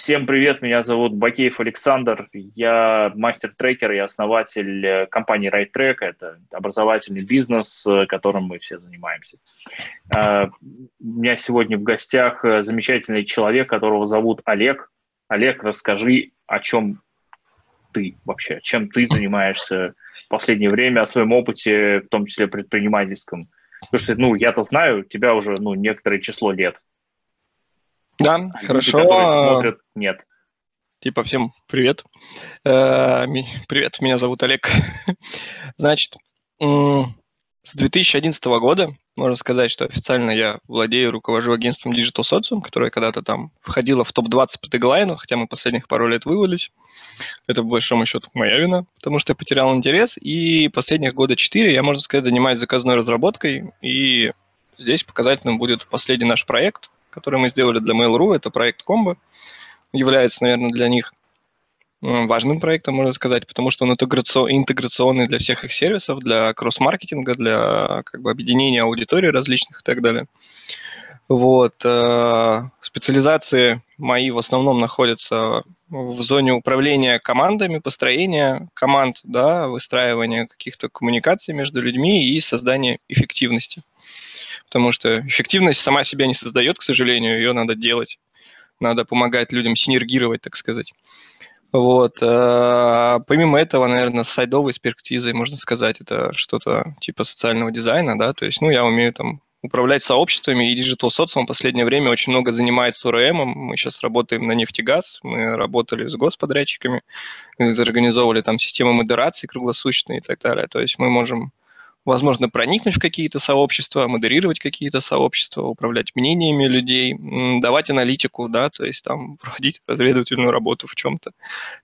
Всем привет, меня зовут Бакеев Александр, я мастер-трекер и основатель э, компании RideTrack, это образовательный бизнес, э, которым мы все занимаемся. Э, у меня сегодня в гостях замечательный человек, которого зовут Олег. Олег, расскажи, о чем ты вообще, чем ты занимаешься в последнее время, о своем опыте, в том числе предпринимательском. Потому что, ну, я-то знаю, тебя уже, ну, некоторое число лет. Да, Люди, хорошо. смотрят, нет. Типа, всем привет. Э, привет, меня зовут Олег. Значит, с 2011 года можно сказать, что официально я владею, руковожу агентством Digital Socium, которое когда-то там входило в топ-20 по теглайну, хотя мы последних пару лет вывалились. Это, в большом счету, моя вина, потому что я потерял интерес. И последних года 4 я, можно сказать, занимаюсь заказной разработкой. И здесь показательным будет последний наш проект, который мы сделали для Mail.ru. Это проект Combo. Является, наверное, для них важным проектом, можно сказать, потому что он интеграционный для всех их сервисов, для кросс-маркетинга, для как бы, объединения аудитории различных и так далее. Вот. Э, специализации мои в основном находятся в зоне управления командами, построения команд, да, выстраивания каких-то коммуникаций между людьми и создания эффективности потому что эффективность сама себя не создает, к сожалению, ее надо делать. Надо помогать людям синергировать, так сказать. Вот. А, помимо этого, наверное, сайдовой экспертизой, можно сказать, это что-то типа социального дизайна, да, то есть, ну, я умею там управлять сообществами, и Digital Социум в последнее время очень много занимается ОРМ. Мы сейчас работаем на нефтегаз, мы работали с господрядчиками, организовывали там системы модерации круглосуточные и так далее. То есть мы можем возможно, проникнуть в какие-то сообщества, модерировать какие-то сообщества, управлять мнениями людей, давать аналитику, да, то есть там проводить разведывательную работу в чем-то.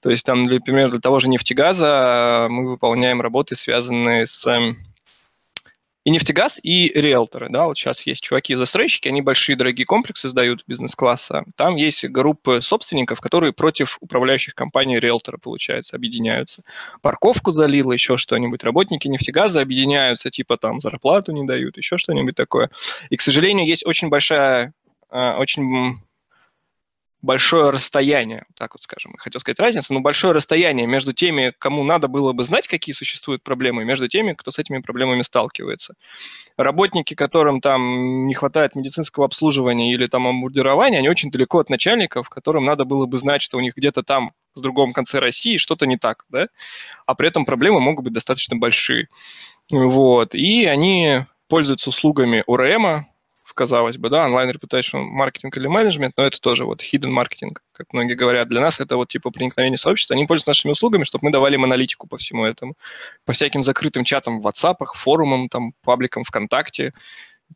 То есть там, например, для того же нефтегаза мы выполняем работы, связанные с эм, и нефтегаз, и риэлторы. Да, вот сейчас есть чуваки-застройщики, они большие дорогие комплексы сдают бизнес-класса. Там есть группы собственников, которые против управляющих компаний риэлтора, получается, объединяются. Парковку залило, еще что-нибудь. Работники нефтегаза объединяются, типа там зарплату не дают, еще что-нибудь такое. И, к сожалению, есть очень большая а, очень большое расстояние, так вот скажем, я хотел сказать разница, но большое расстояние между теми, кому надо было бы знать, какие существуют проблемы, между теми, кто с этими проблемами сталкивается. Работники, которым там не хватает медицинского обслуживания или там амбурдирования, они очень далеко от начальников, которым надо было бы знать, что у них где-то там в другом конце России что-то не так, да, а при этом проблемы могут быть достаточно большие. Вот, и они пользуются услугами ОРМа, казалось бы, да, онлайн reputation маркетинг или менеджмент, но это тоже вот hidden маркетинг, как многие говорят. Для нас это вот типа проникновение сообщества. Они пользуются нашими услугами, чтобы мы давали им аналитику по всему этому. По всяким закрытым чатам в WhatsApp, форумам, там, пабликам ВКонтакте,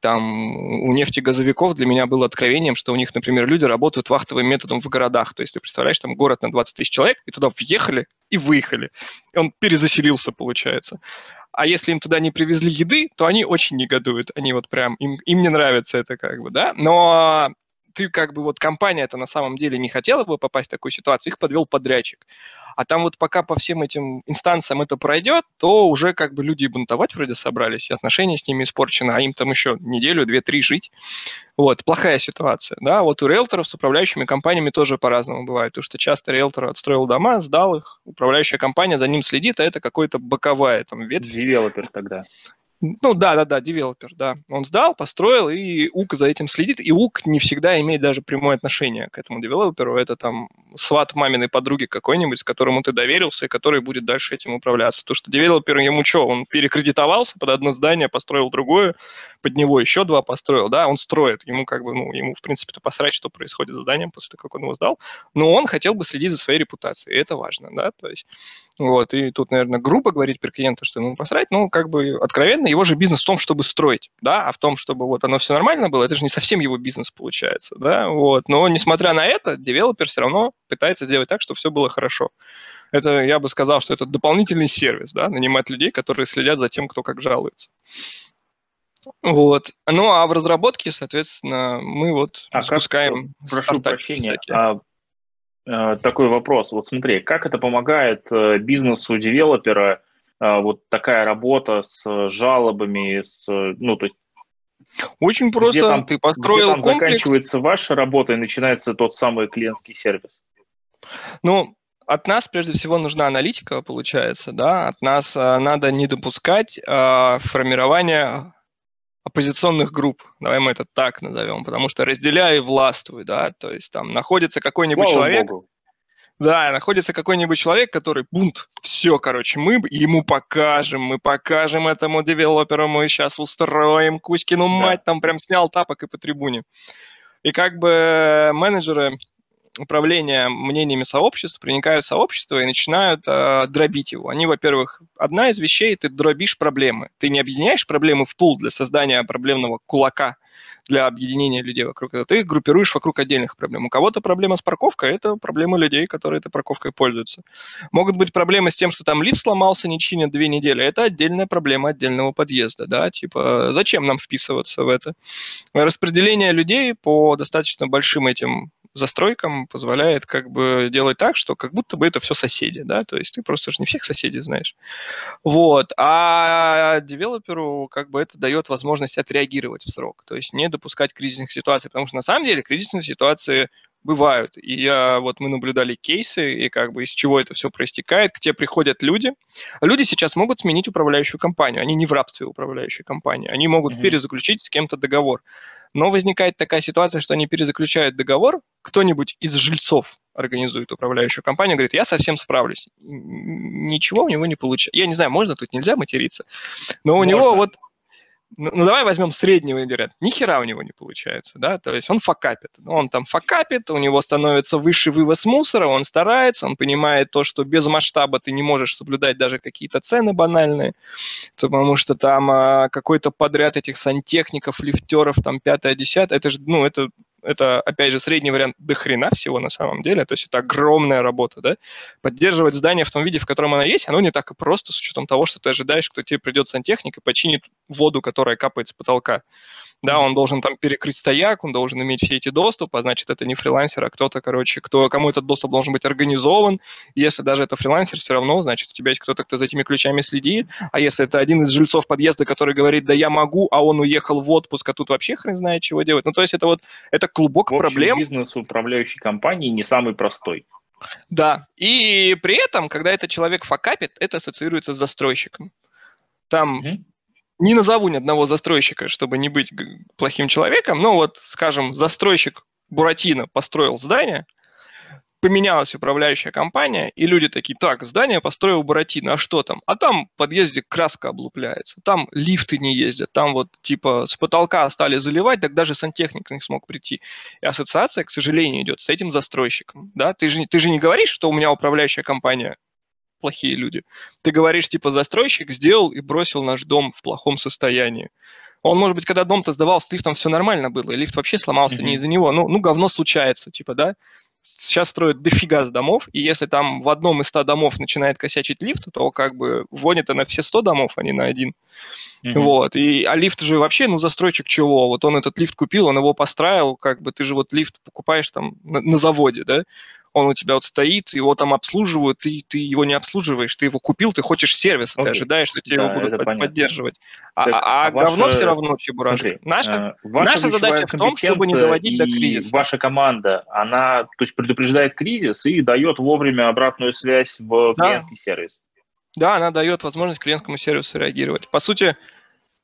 там у нефтегазовиков для меня было откровением, что у них, например, люди работают вахтовым методом в городах. То есть ты представляешь, там город на 20 тысяч человек, и туда въехали и выехали. И он перезаселился, получается. А если им туда не привезли еды, то они очень негодуют. Они вот прям, им, им не нравится это как бы, да. Но ты как бы вот компания это на самом деле не хотела бы попасть в такую ситуацию, их подвел подрядчик. А там вот пока по всем этим инстанциям это пройдет, то уже как бы люди бунтовать вроде собрались, и отношения с ними испорчены, а им там еще неделю, две, три жить. Вот, плохая ситуация, да. Вот у риэлторов с управляющими компаниями тоже по-разному бывает, потому что часто риэлтор отстроил дома, сдал их, управляющая компания за ним следит, а это какой-то боковая там ветвь. Девелопер тогда. Ну да, да, да, девелопер, да. Он сдал, построил, и УК за этим следит. И УК не всегда имеет даже прямое отношение к этому девелоперу. Это там сват маминой подруги какой-нибудь, которому ты доверился, и который будет дальше этим управляться. То, что девелопер ему что, он перекредитовался под одно здание, построил другое, под него еще два построил, да, он строит. Ему как бы, ну, ему в принципе-то посрать, что происходит с зданием после того, как он его сдал. Но он хотел бы следить за своей репутацией, и это важно, да, то есть вот, и тут, наверное, грубо говорить про клиента, что ему посрать, ну, как бы откровенно, его же бизнес в том, чтобы строить, да, а в том, чтобы вот оно все нормально было, это же не совсем его бизнес получается, да, вот. Но, несмотря на это, девелопер все равно пытается сделать так, чтобы все было хорошо. Это, я бы сказал, что это дополнительный сервис, да, нанимать людей, которые следят за тем, кто как жалуется. Вот. Ну, а в разработке, соответственно, мы вот а запускаем... Как, прошу прощения, а Э, такой вопрос. Вот смотри, как это помогает э, бизнесу девелопера вот такая работа с жалобами, с, ну, то есть очень просто. Где там, ты построил где там комплекс. заканчивается ваша работа и начинается тот самый клиентский сервис? Ну, от нас прежде всего нужна аналитика, получается, да, от нас а, надо не допускать а, формирования оппозиционных групп, давай мы это так назовем, потому что разделяй и властвуй, да, то есть там находится какой-нибудь Слава человек, Богу. Да, находится какой-нибудь человек, который бунт, все, короче, мы ему покажем, мы покажем этому девелоперу, мы сейчас устроим Кузькину да. мать, там прям снял тапок и по трибуне. И как бы менеджеры управления мнениями сообщества, проникают в сообщество и начинают э, дробить его. Они, во-первых, одна из вещей, ты дробишь проблемы. Ты не объединяешь проблемы в пул для создания проблемного кулака, для объединения людей вокруг этого. Ты их группируешь вокруг отдельных проблем. У кого-то проблема с парковкой – это проблема людей, которые этой парковкой пользуются. Могут быть проблемы с тем, что там лифт сломался, не чинят две недели. Это отдельная проблема отдельного подъезда. Да? Типа, зачем нам вписываться в это? Распределение людей по достаточно большим этим застройкам позволяет как бы делать так, что как будто бы это все соседи, да, то есть ты просто же не всех соседей знаешь. Вот, а девелоперу как бы это дает возможность отреагировать в срок, то есть не допускать кризисных ситуаций, потому что на самом деле кризисные ситуации бывают. И я, вот мы наблюдали кейсы, и как бы из чего это все проистекает. К тебе приходят люди. Люди сейчас могут сменить управляющую компанию. Они не в рабстве управляющей компании. Они могут mm-hmm. перезаключить с кем-то договор. Но возникает такая ситуация, что они перезаключают договор, кто-нибудь из жильцов организует управляющую компанию, говорит, я совсем справлюсь. Ничего у него не получается. Я не знаю, можно тут, нельзя материться. Но у можно. него вот ну, ну давай возьмем среднего говорят, ни хера у него не получается, да, то есть он факапит, он там факапит, у него становится высший вывоз мусора, он старается, он понимает то, что без масштаба ты не можешь соблюдать даже какие-то цены банальные, потому что там а, какой-то подряд этих сантехников, лифтеров, там пятое, десятое, это же, ну, это это, опять же, средний вариант до хрена всего на самом деле, то есть это огромная работа, да. Поддерживать здание в том виде, в котором оно есть, оно не так и просто с учетом того, что ты ожидаешь, что тебе придет сантехник и починит воду, которая капает с потолка. Да, он должен там перекрыть стояк, он должен иметь все эти доступы, а значит, это не фрилансер, а кто-то, короче, кто, кому этот доступ должен быть организован. Если даже это фрилансер, все равно, значит, у тебя есть кто-то, кто за этими ключами следит. А если это один из жильцов подъезда, который говорит, да я могу, а он уехал в отпуск, а тут вообще хрен знает, чего делать. Ну, то есть это вот, это клубок в общем, проблем. бизнес управляющей компании не самый простой. Да, и при этом, когда этот человек факапит, это ассоциируется с застройщиком. Там mm-hmm не назову ни одного застройщика, чтобы не быть плохим человеком, но вот, скажем, застройщик Буратино построил здание, поменялась управляющая компания, и люди такие, так, здание построил Буратино, а что там? А там в подъезде краска облупляется, там лифты не ездят, там вот типа с потолка стали заливать, так даже сантехник не смог прийти. И ассоциация, к сожалению, идет с этим застройщиком. Да? Ты, же, ты же не говоришь, что у меня управляющая компания плохие люди. Ты говоришь, типа, застройщик сделал и бросил наш дом в плохом состоянии. Он, может быть, когда дом-то сдавал, с лифтом все нормально было, и лифт вообще сломался mm-hmm. не из-за него. Ну, ну, говно случается, типа, да? Сейчас строят дофига с домов, и если там в одном из ста домов начинает косячить лифт, то как бы вводит на все 100 домов, а не на один. Mm-hmm. Вот. И, а лифт же вообще, ну, застройщик чего? Вот он этот лифт купил, он его построил, как бы ты же вот лифт покупаешь там на, на заводе, да? Он у тебя вот стоит, его там обслуживают, ты, ты его не обслуживаешь, ты его купил, ты хочешь сервис, okay. ты ожидаешь, что тебе да, его будут под, поддерживать. А, так, а, а ваша... говно все равно чебурашка. Наша, э, наша задача в том, чтобы не доводить до кризиса. Ваша команда, она то есть предупреждает кризис и дает вовремя обратную связь в да. клиентский сервис. Да, она дает возможность клиентскому сервису реагировать. По сути,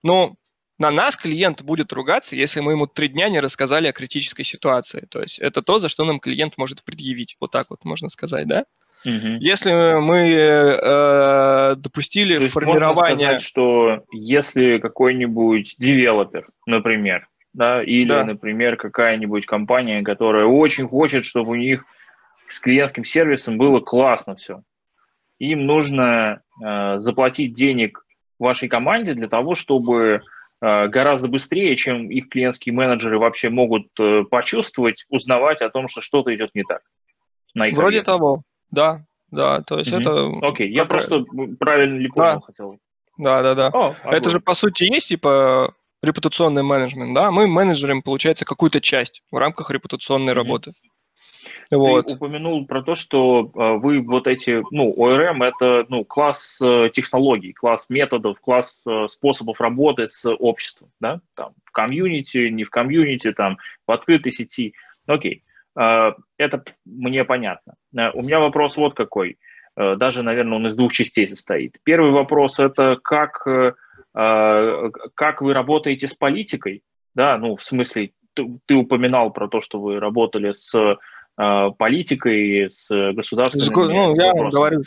ну, на нас клиент будет ругаться, если мы ему три дня не рассказали о критической ситуации. То есть это то, за что нам клиент может предъявить. Вот так вот можно сказать, да? Угу. Если мы э, допустили то формирование... Можно сказать, что если какой-нибудь девелопер, например, да, или, да. например, какая-нибудь компания, которая очень хочет, чтобы у них с клиентским сервисом было классно все, им нужно э, заплатить денег вашей команде для того, чтобы гораздо быстрее, чем их клиентские менеджеры вообще могут э, почувствовать, узнавать о том, что что-то идет не так. На их Вроде того, да, да, то есть угу. это... Окей, я просто правильно ли понял да. хотел. Да, да, да. О, это же по сути есть типа репутационный менеджмент, да? Мы менеджерим, получается, какую-то часть в рамках репутационной угу. работы. Вот. Ты упомянул про то, что э, вы вот эти, ну, ORM это, ну, класс э, технологий, класс методов, класс э, способов работы с обществом, да, там, в комьюнити, не в комьюнити, там, в открытой сети. Окей. это мне понятно. У меня вопрос вот какой. Даже, наверное, он из двух частей состоит. Первый вопрос – это как, как вы работаете с политикой? Да, ну, в смысле, ты, ты упоминал про то, что вы работали с политикой, с государственными Ну, я вопросами. говорю,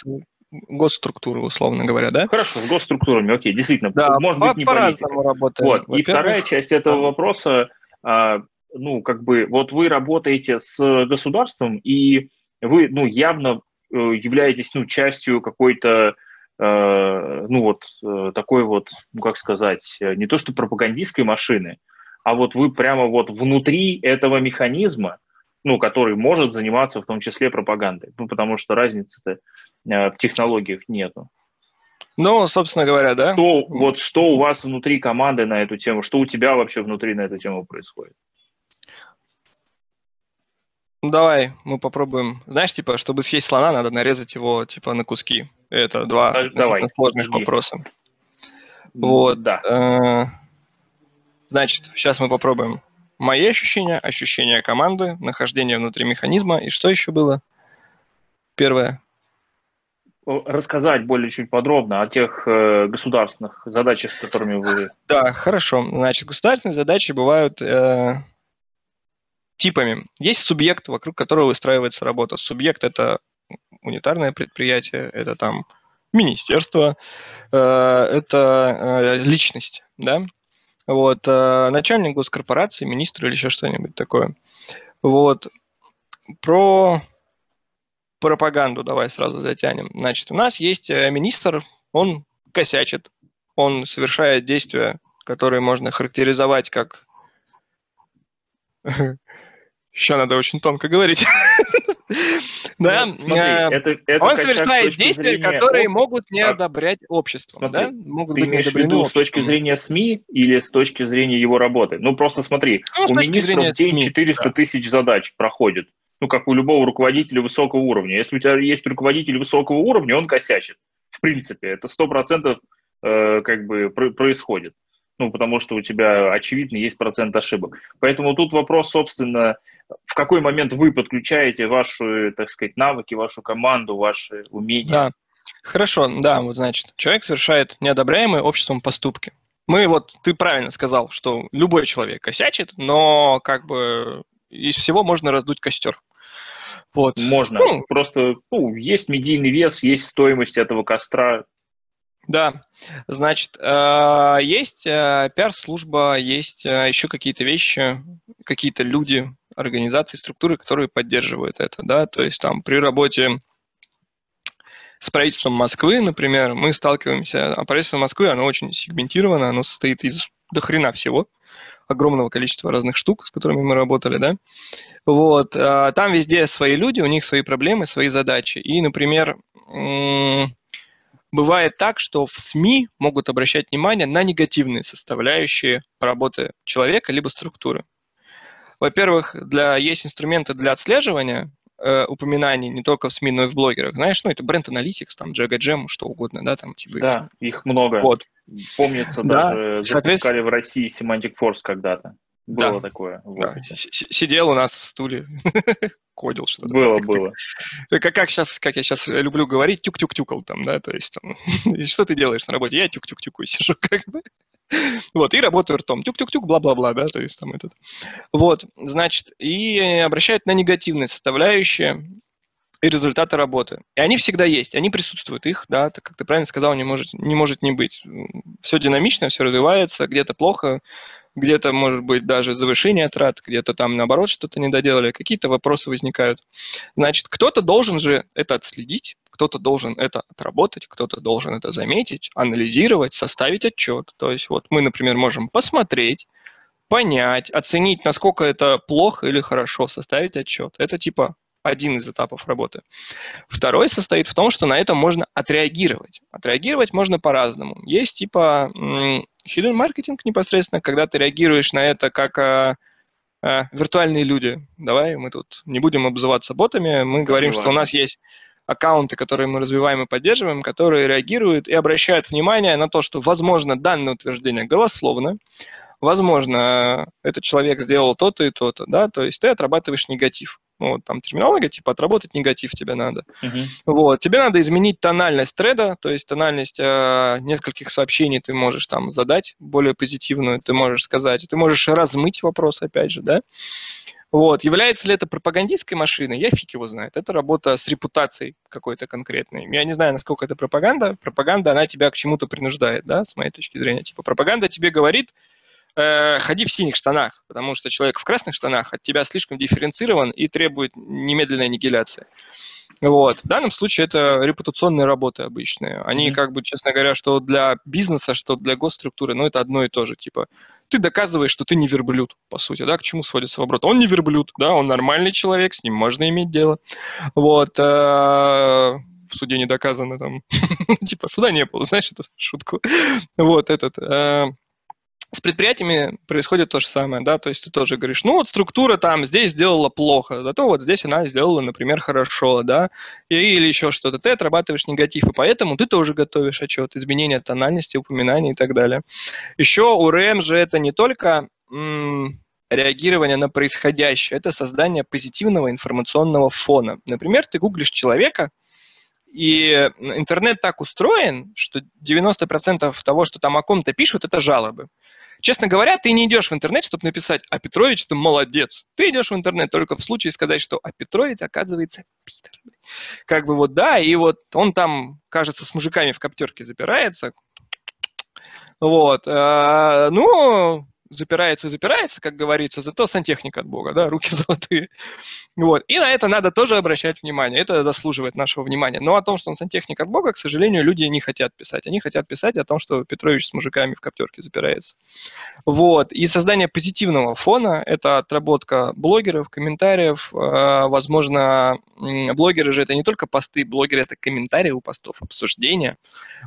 госструктуры, условно говоря, да? Хорошо, с госструктурами, окей, действительно, да, может по, быть, не по-разному работаем. Вот. И вторая часть этого да. вопроса, а, ну, как бы, вот вы работаете с государством, и вы, ну, явно э, являетесь, ну, частью какой-то, э, ну, вот э, такой вот, ну, как сказать, не то что пропагандистской машины, а вот вы прямо вот внутри этого механизма, ну, который может заниматься в том числе пропагандой, ну, потому что разницы-то э, в технологиях нету. Ну, собственно говоря, да. Что, вот что у вас внутри команды на эту тему, что у тебя вообще внутри на эту тему происходит? Давай, мы попробуем. Знаешь, типа, чтобы съесть слона, надо нарезать его, типа, на куски. Это два а, Давай, сложных жги. вопроса. Вот. Да. Э, значит, сейчас мы попробуем Мои ощущения, ощущения команды, нахождение внутри механизма. И что еще было? Первое. Рассказать более чуть подробно о тех э, государственных задачах, с которыми вы... Да, хорошо. Значит, государственные задачи бывают э, типами. Есть субъект, вокруг которого выстраивается работа. Субъект – это унитарное предприятие, это там министерство, э, это э, личность, да, вот, э, начальник госкорпорации, министр или еще что-нибудь такое. Вот, про пропаганду давай сразу затянем. Значит, у нас есть э, министр, он косячит, он совершает действия, которые можно характеризовать как... Еще надо очень тонко говорить. Да, ну, смотри, а, это, это он совершает действия, которые могут не одобрять общество. Смотри, да? могут ты быть имеешь в виду с точки зрения СМИ или с точки зрения его работы? Ну, просто смотри, ну, у министра в день 400 да. тысяч задач проходит. Ну, как у любого руководителя высокого уровня. Если у тебя есть руководитель высокого уровня, он косячит. В принципе, это 100% э, как бы происходит ну, потому что у тебя, очевидно, есть процент ошибок. Поэтому тут вопрос, собственно, в какой момент вы подключаете ваши, так сказать, навыки, вашу команду, ваши умения. Да, хорошо, да, вот значит, человек совершает неодобряемые обществом поступки. Мы вот, ты правильно сказал, что любой человек косячит, но как бы из всего можно раздуть костер. Вот. Можно. Ну, Просто ну, есть медийный вес, есть стоимость этого костра. Да, значит, э, есть э, пиар-служба, есть э, еще какие-то вещи, какие-то люди, организации, структуры, которые поддерживают это, да, то есть там при работе с правительством Москвы, например, мы сталкиваемся, а правительство Москвы, оно очень сегментировано, оно состоит из дохрена всего, огромного количества разных штук, с которыми мы работали, да. Вот, там везде свои люди, у них свои проблемы, свои задачи. И, например, Бывает так, что в СМИ могут обращать внимание на негативные составляющие работы человека либо структуры. Во-первых, для, есть инструменты для отслеживания э, упоминаний не только в СМИ, но и в блогерах. Знаешь, ну это бренд Analytics, там Jaga Jam, что угодно, да, там типа. Да, их много. Вот. Помнится, да, даже запускали в России Semantic Force когда-то. Было да. такое. Да. Сидел у нас в стуле, кодил что-то. Было, так, было. Так, как, как, сейчас, как я сейчас люблю говорить, тюк-тюк-тюкал там, да, то есть там, что ты делаешь на работе? Я тюк-тюк-тюкаю сижу, как бы. Вот, и работаю ртом. Тюк-тюк-тюк, бла-бла-бла, да, то есть там этот. Вот, значит, и обращают на негативные составляющие и результаты работы. И они всегда есть, они присутствуют, их, да, так как ты правильно сказал, не может не, может не быть. Все динамично, все развивается, где-то плохо, где-то, может быть, даже завышение трат, где-то там, наоборот, что-то не доделали, какие-то вопросы возникают. Значит, кто-то должен же это отследить, кто-то должен это отработать, кто-то должен это заметить, анализировать, составить отчет. То есть вот мы, например, можем посмотреть, понять, оценить, насколько это плохо или хорошо, составить отчет. Это типа один из этапов работы. Второй состоит в том, что на это можно отреагировать. Отреагировать можно по-разному. Есть типа hidden маркетинг непосредственно, когда ты реагируешь на это как а, а, виртуальные люди. Давай мы тут не будем обзываться ботами, мы говорим, что у нас есть аккаунты, которые мы развиваем и поддерживаем, которые реагируют и обращают внимание на то, что, возможно, данное утверждение голословно, возможно, этот человек сделал то-то и то-то, да, то есть ты отрабатываешь негатив. Ну, вот там терминология, типа отработать негатив тебе надо. Uh-huh. Вот, тебе надо изменить тональность треда, то есть тональность э, нескольких сообщений ты можешь там задать более позитивную, ты можешь сказать, ты можешь размыть вопрос, опять же, да. Вот. Является ли это пропагандистской машиной? Я фиг его знает. Это работа с репутацией какой-то конкретной. Я не знаю, насколько это пропаганда. Пропаганда, она тебя к чему-то принуждает, да, с моей точки зрения. Типа пропаганда тебе говорит, э, ходи в синих штанах, потому что человек в красных штанах от тебя слишком дифференцирован и требует немедленной аннигиляции. Вот. В данном случае это репутационные работы обычные. Они, mm-hmm. как бы, честно говоря, что для бизнеса, что для госструктуры, ну, это одно и то же. Типа, ты доказываешь, что ты не верблюд, по сути, да, к чему сводится вопрос. Он не верблюд, да, он нормальный человек, с ним можно иметь дело. Вот. Э, в суде не доказано там. типа, суда не было, знаешь, эту шутку. вот, этот. Э, с предприятиями происходит то же самое, да, то есть ты тоже говоришь, ну вот структура там здесь сделала плохо, зато вот здесь она сделала, например, хорошо, да, или еще что-то. Ты отрабатываешь негатив, и поэтому ты тоже готовишь отчет, изменения тональности, упоминаний и так далее. Еще у РМ же это не только м- реагирование на происходящее, это создание позитивного информационного фона. Например, ты гуглишь человека, и интернет так устроен, что 90% того, что там о ком-то пишут, это жалобы. Честно говоря, ты не идешь в интернет, чтобы написать «А Петрович, ты молодец». Ты идешь в интернет только в случае сказать, что «А Петрович, оказывается, Питер». Как бы вот да, и вот он там, кажется, с мужиками в коптерке запирается. Вот. Э, ну, запирается и запирается, как говорится, зато сантехника от Бога, да, руки золотые. Вот. И на это надо тоже обращать внимание, это заслуживает нашего внимания. Но о том, что он сантехник от Бога, к сожалению, люди не хотят писать. Они хотят писать о том, что Петрович с мужиками в коптерке запирается. Вот. И создание позитивного фона – это отработка блогеров, комментариев. Э, возможно, блогеры же это не только посты, блогеры – это комментарии у постов, обсуждения.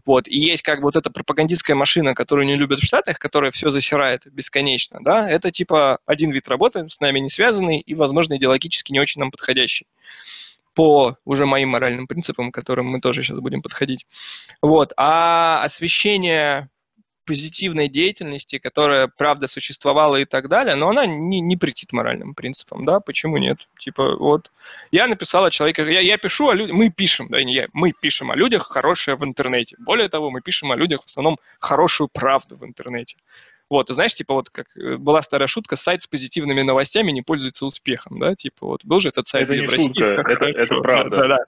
Вот. И есть как бы вот эта пропагандистская машина, которую не любят в Штатах, которая все засирает без бесконечно, да, это типа один вид работы, с нами не связанный и, возможно, идеологически не очень нам подходящий по уже моим моральным принципам, к которым мы тоже сейчас будем подходить. Вот. А освещение позитивной деятельности, которая, правда, существовала и так далее, но она не, не претит моральным принципам, да, почему нет? Типа, вот, я написал о человеке, я, я пишу о людях, мы пишем, да, не я, мы пишем о людях хорошее в интернете. Более того, мы пишем о людях в основном хорошую правду в интернете. Вот, и знаешь, типа вот как э, была старая шутка, сайт с позитивными новостями не пользуется успехом, да, типа вот был же этот сайт это не в России. Шутка, это, это правда. Да, да,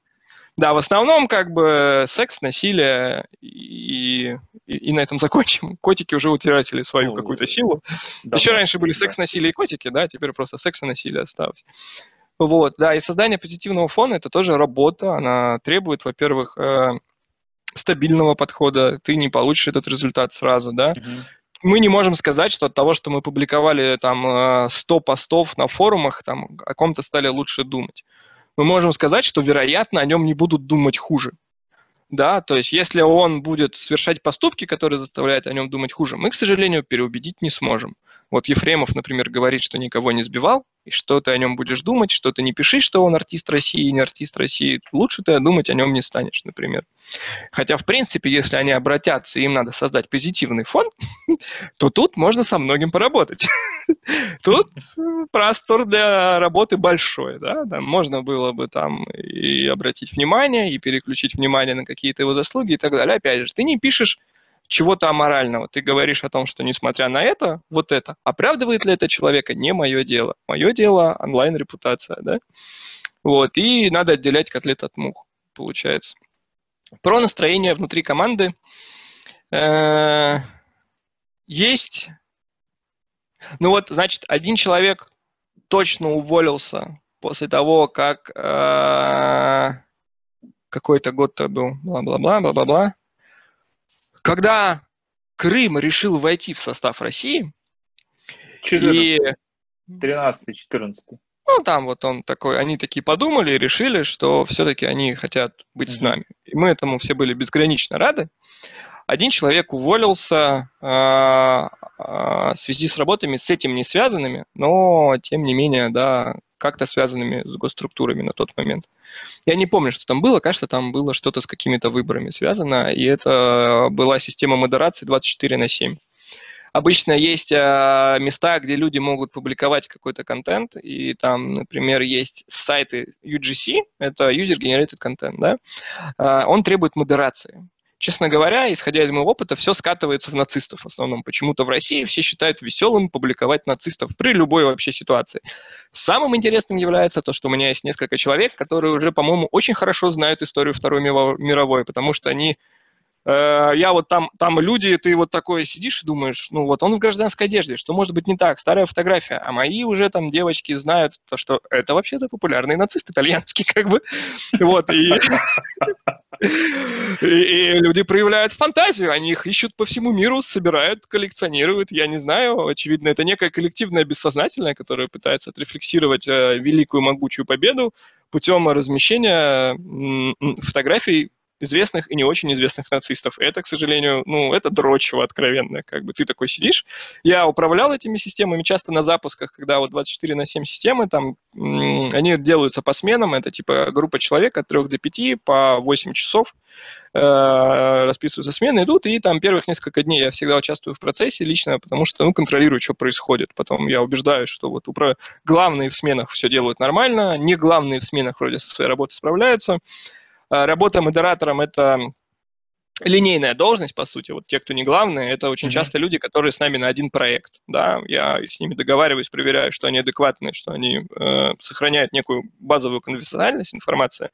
да. в основном как бы секс, насилие и, и, и на этом закончим. Котики уже утратили свою ну, какую-то силу. Да, Еще да, раньше были секс, насилие и котики, да, теперь просто секс и насилие осталось. Вот, да, и создание позитивного фона – это тоже работа, она требует, во-первых, э, стабильного подхода, ты не получишь этот результат сразу, да, uh-huh мы не можем сказать, что от того, что мы публиковали там 100 э, постов на форумах, там о ком-то стали лучше думать. Мы можем сказать, что, вероятно, о нем не будут думать хуже. Да, то есть если он будет совершать поступки, которые заставляют о нем думать хуже, мы, к сожалению, переубедить не сможем. Вот Ефремов, например, говорит, что никого не сбивал, и что ты о нем будешь думать, что ты не пиши, что он артист России, не артист России. Лучше ты думать о нем не станешь, например. Хотя, в принципе, если они обратятся, им надо создать позитивный фон, то тут можно со многим поработать. Тут простор для работы большой, да, там можно было бы там и обратить внимание, и переключить внимание на какие-то его заслуги и так далее. Опять же, ты не пишешь чего-то аморального. Ты говоришь о том, что несмотря на это, вот это, оправдывает ли это человека, не мое дело. Мое дело онлайн-репутация, да? Вот, и надо отделять котлет от мух, получается. Про настроение внутри команды. Э, есть, ну вот, значит, один человек точно уволился после того, как э, какой-то год-то был, бла-бла-бла, бла-бла-бла, когда Крым решил войти в состав России, 14, и... 13-14. Ну, там вот он такой, они такие подумали и решили, что все-таки они хотят быть mm-hmm. с нами. И мы этому все были безгранично рады. Один человек уволился э, э, в связи с работами с этим не связанными, но тем не менее, да, как-то связанными с госструктурами на тот момент. Я не помню, что там было, кажется, там было что-то с какими-то выборами связано, и это была система модерации 24 на 7. обычно есть э, места, где люди могут публиковать какой-то контент, и там, например, есть сайты UGC, это User Generated Content, да, э, он требует модерации. Честно говоря, исходя из моего опыта, все скатывается в нацистов в основном. Почему-то в России все считают веселым публиковать нацистов при любой вообще ситуации. Самым интересным является то, что у меня есть несколько человек, которые уже, по-моему, очень хорошо знают историю Второй мировой, потому что они Э, я вот там, там люди, ты вот такой сидишь и думаешь, ну вот он в гражданской одежде, что может быть не так, старая фотография, а мои уже там девочки знают, то, что это вообще-то популярный нацист итальянский, как бы, вот, и, и, люди проявляют фантазию, они их ищут по всему миру, собирают, коллекционируют, я не знаю, очевидно, это некое коллективное бессознательное, которое пытается отрефлексировать э, великую могучую победу путем размещения фотографий известных и не очень известных нацистов. Это, к сожалению, ну, это дрочево откровенно. Как бы ты такой сидишь. Я управлял этими системами часто на запусках, когда вот 24 на 7 системы, там, они делаются по сменам. Это типа группа человек от 3 до 5 по 8 часов э, расписываются смены, идут, и там первых несколько дней я всегда участвую в процессе лично, потому что, ну, контролирую, что происходит. Потом я убеждаюсь, что вот упра... главные в сменах все делают нормально, не главные в сменах вроде со своей работой справляются. А, работа модератором – это линейная должность, по сути. Вот те, кто не главные, это очень mm-hmm. часто люди, которые с нами на один проект. Да, я с ними договариваюсь, проверяю, что они адекватные, что они э, сохраняют некую базовую конфиденциальность информации.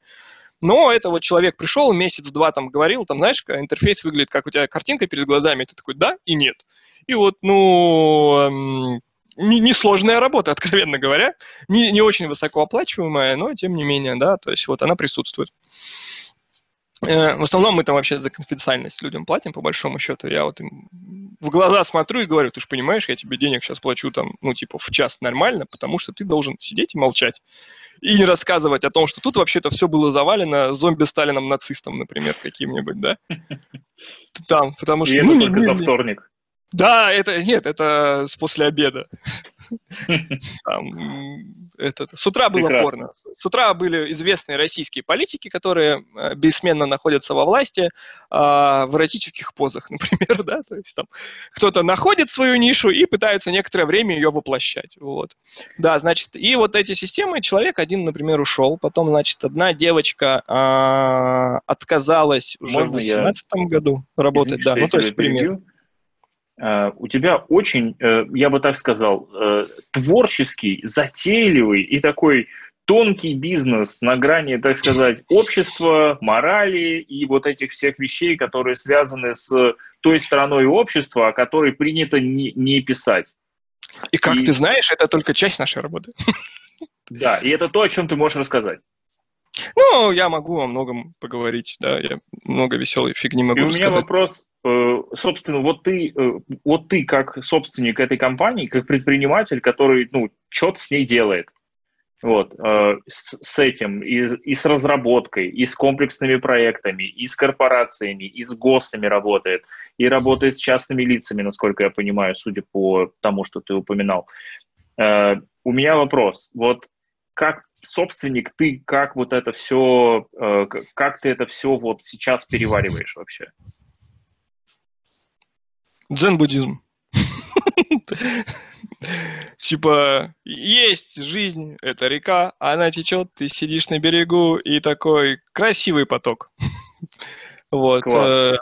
Но это вот человек пришел, месяц-два там говорил, там, знаешь, интерфейс выглядит, как у тебя картинка перед глазами, ты такой, да и нет. И вот, ну, несложная не работа, откровенно говоря, не, не очень высокооплачиваемая, но тем не менее, да, то есть вот она присутствует. Э, в основном мы там вообще за конфиденциальность людям платим, по большому счету. Я вот им в глаза смотрю и говорю, ты же понимаешь, я тебе денег сейчас плачу там, ну, типа, в час нормально, потому что ты должен сидеть и молчать. И не рассказывать о том, что тут вообще-то все было завалено зомби-сталином нацистом, например, каким-нибудь, да? Там, потому что... И это только за вторник. Да, это нет, это с после обеда. С утра было порно. С утра были известные российские политики, которые э, бессменно находятся во власти э, в эротических позах, например, да, то есть там кто-то находит свою нишу и пытается некоторое время ее воплощать, вот. Да, значит, и вот эти системы, человек один, например, ушел, потом, значит, одна девочка э, отказалась уже в 2018 я... году работать, да, ну то есть пример. У тебя очень, э, я бы так сказал, э, творческий, затейливый и такой тонкий бизнес на грани, так сказать, общества, морали и вот этих всех вещей, которые связаны с той стороной общества, о которой принято не, не писать. И как и... ты знаешь, это только часть нашей работы. Да, и это то, о чем ты можешь рассказать. Ну, я могу о многом поговорить, да, я много веселой фигни могу И у меня сказать. вопрос, э, собственно, вот ты, э, вот ты как собственник этой компании, как предприниматель, который, ну, что-то с ней делает, вот, э, с, с этим, и, и с разработкой, и с комплексными проектами, и с корпорациями, и с ГОСами работает, и работает с частными лицами, насколько я понимаю, судя по тому, что ты упоминал. У меня вопрос, вот как собственник, ты как вот это все, э, как ты это все вот сейчас перевариваешь вообще? Дзен-буддизм. Типа, есть жизнь, это река, она течет, ты сидишь на берегу, и такой красивый поток. Вот. Э,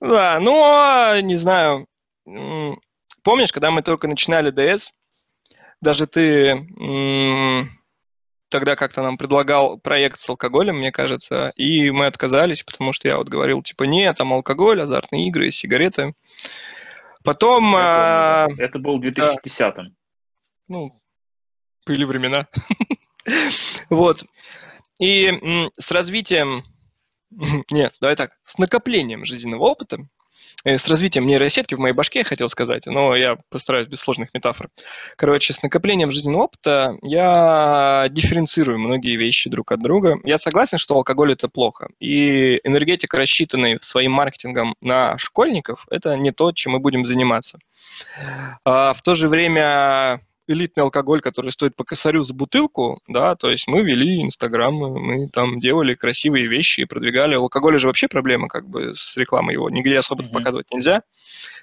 да, ну, не знаю. Помнишь, когда мы только начинали DS, даже ты тогда как-то нам предлагал проект с алкоголем, мне кажется, и мы отказались, потому что я вот говорил, типа, нет, там алкоголь, азартные игры, сигареты. Потом... Я помню, да. Это был 2010 да, Ну, были времена. вот. И с развитием... Нет, давай так, с накоплением жизненного опыта Э, с развитием нейросетки в моей башке, я хотел сказать, но я постараюсь без сложных метафор. Короче, с накоплением жизненного опыта я дифференцирую многие вещи друг от друга. Я согласен, что алкоголь – это плохо. И энергетик, рассчитанный своим маркетингом на школьников, это не то, чем мы будем заниматься. А в то же время элитный алкоголь, который стоит по косарю за бутылку, да, то есть мы вели инстаграмы, мы там делали красивые вещи и продвигали. Алкоголь же вообще проблема как бы с рекламой его, нигде особо mm-hmm. показывать нельзя.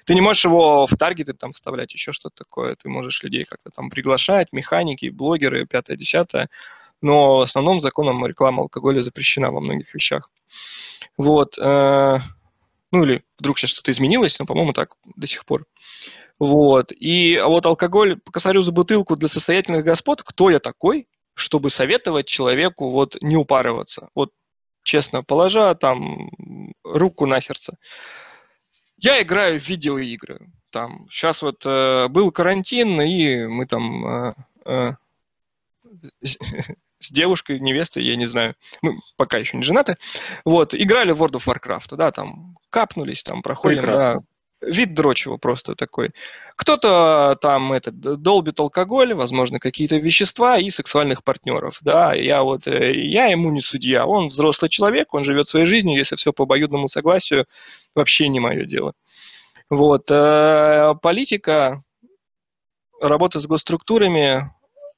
Ты не можешь его в таргеты там вставлять, еще что-то такое, ты можешь людей как-то там приглашать, механики, блогеры, пятое, десятое, но основном законом реклама алкоголя запрещена во многих вещах. Вот, э, ну или вдруг сейчас что-то изменилось, но, по-моему, так до сих пор. Вот. И а вот алкоголь косарю за бутылку для состоятельных господ, кто я такой, чтобы советовать человеку вот не упарываться? Вот честно, положа там руку на сердце. Я играю в видеоигры. Там сейчас вот э, был карантин, и мы там э, э, с девушкой, невестой, я не знаю, мы пока еще не женаты, вот, играли в World of Warcraft, да, там, капнулись, там, проходим, Прекрасно. да, вид дрочего просто такой. Кто-то там этот, долбит алкоголь, возможно, какие-то вещества и сексуальных партнеров. Да, я вот, э, я ему не судья. Он взрослый человек, он живет своей жизнью, если все по обоюдному согласию, вообще не мое дело. Вот. Э, политика, работа с госструктурами,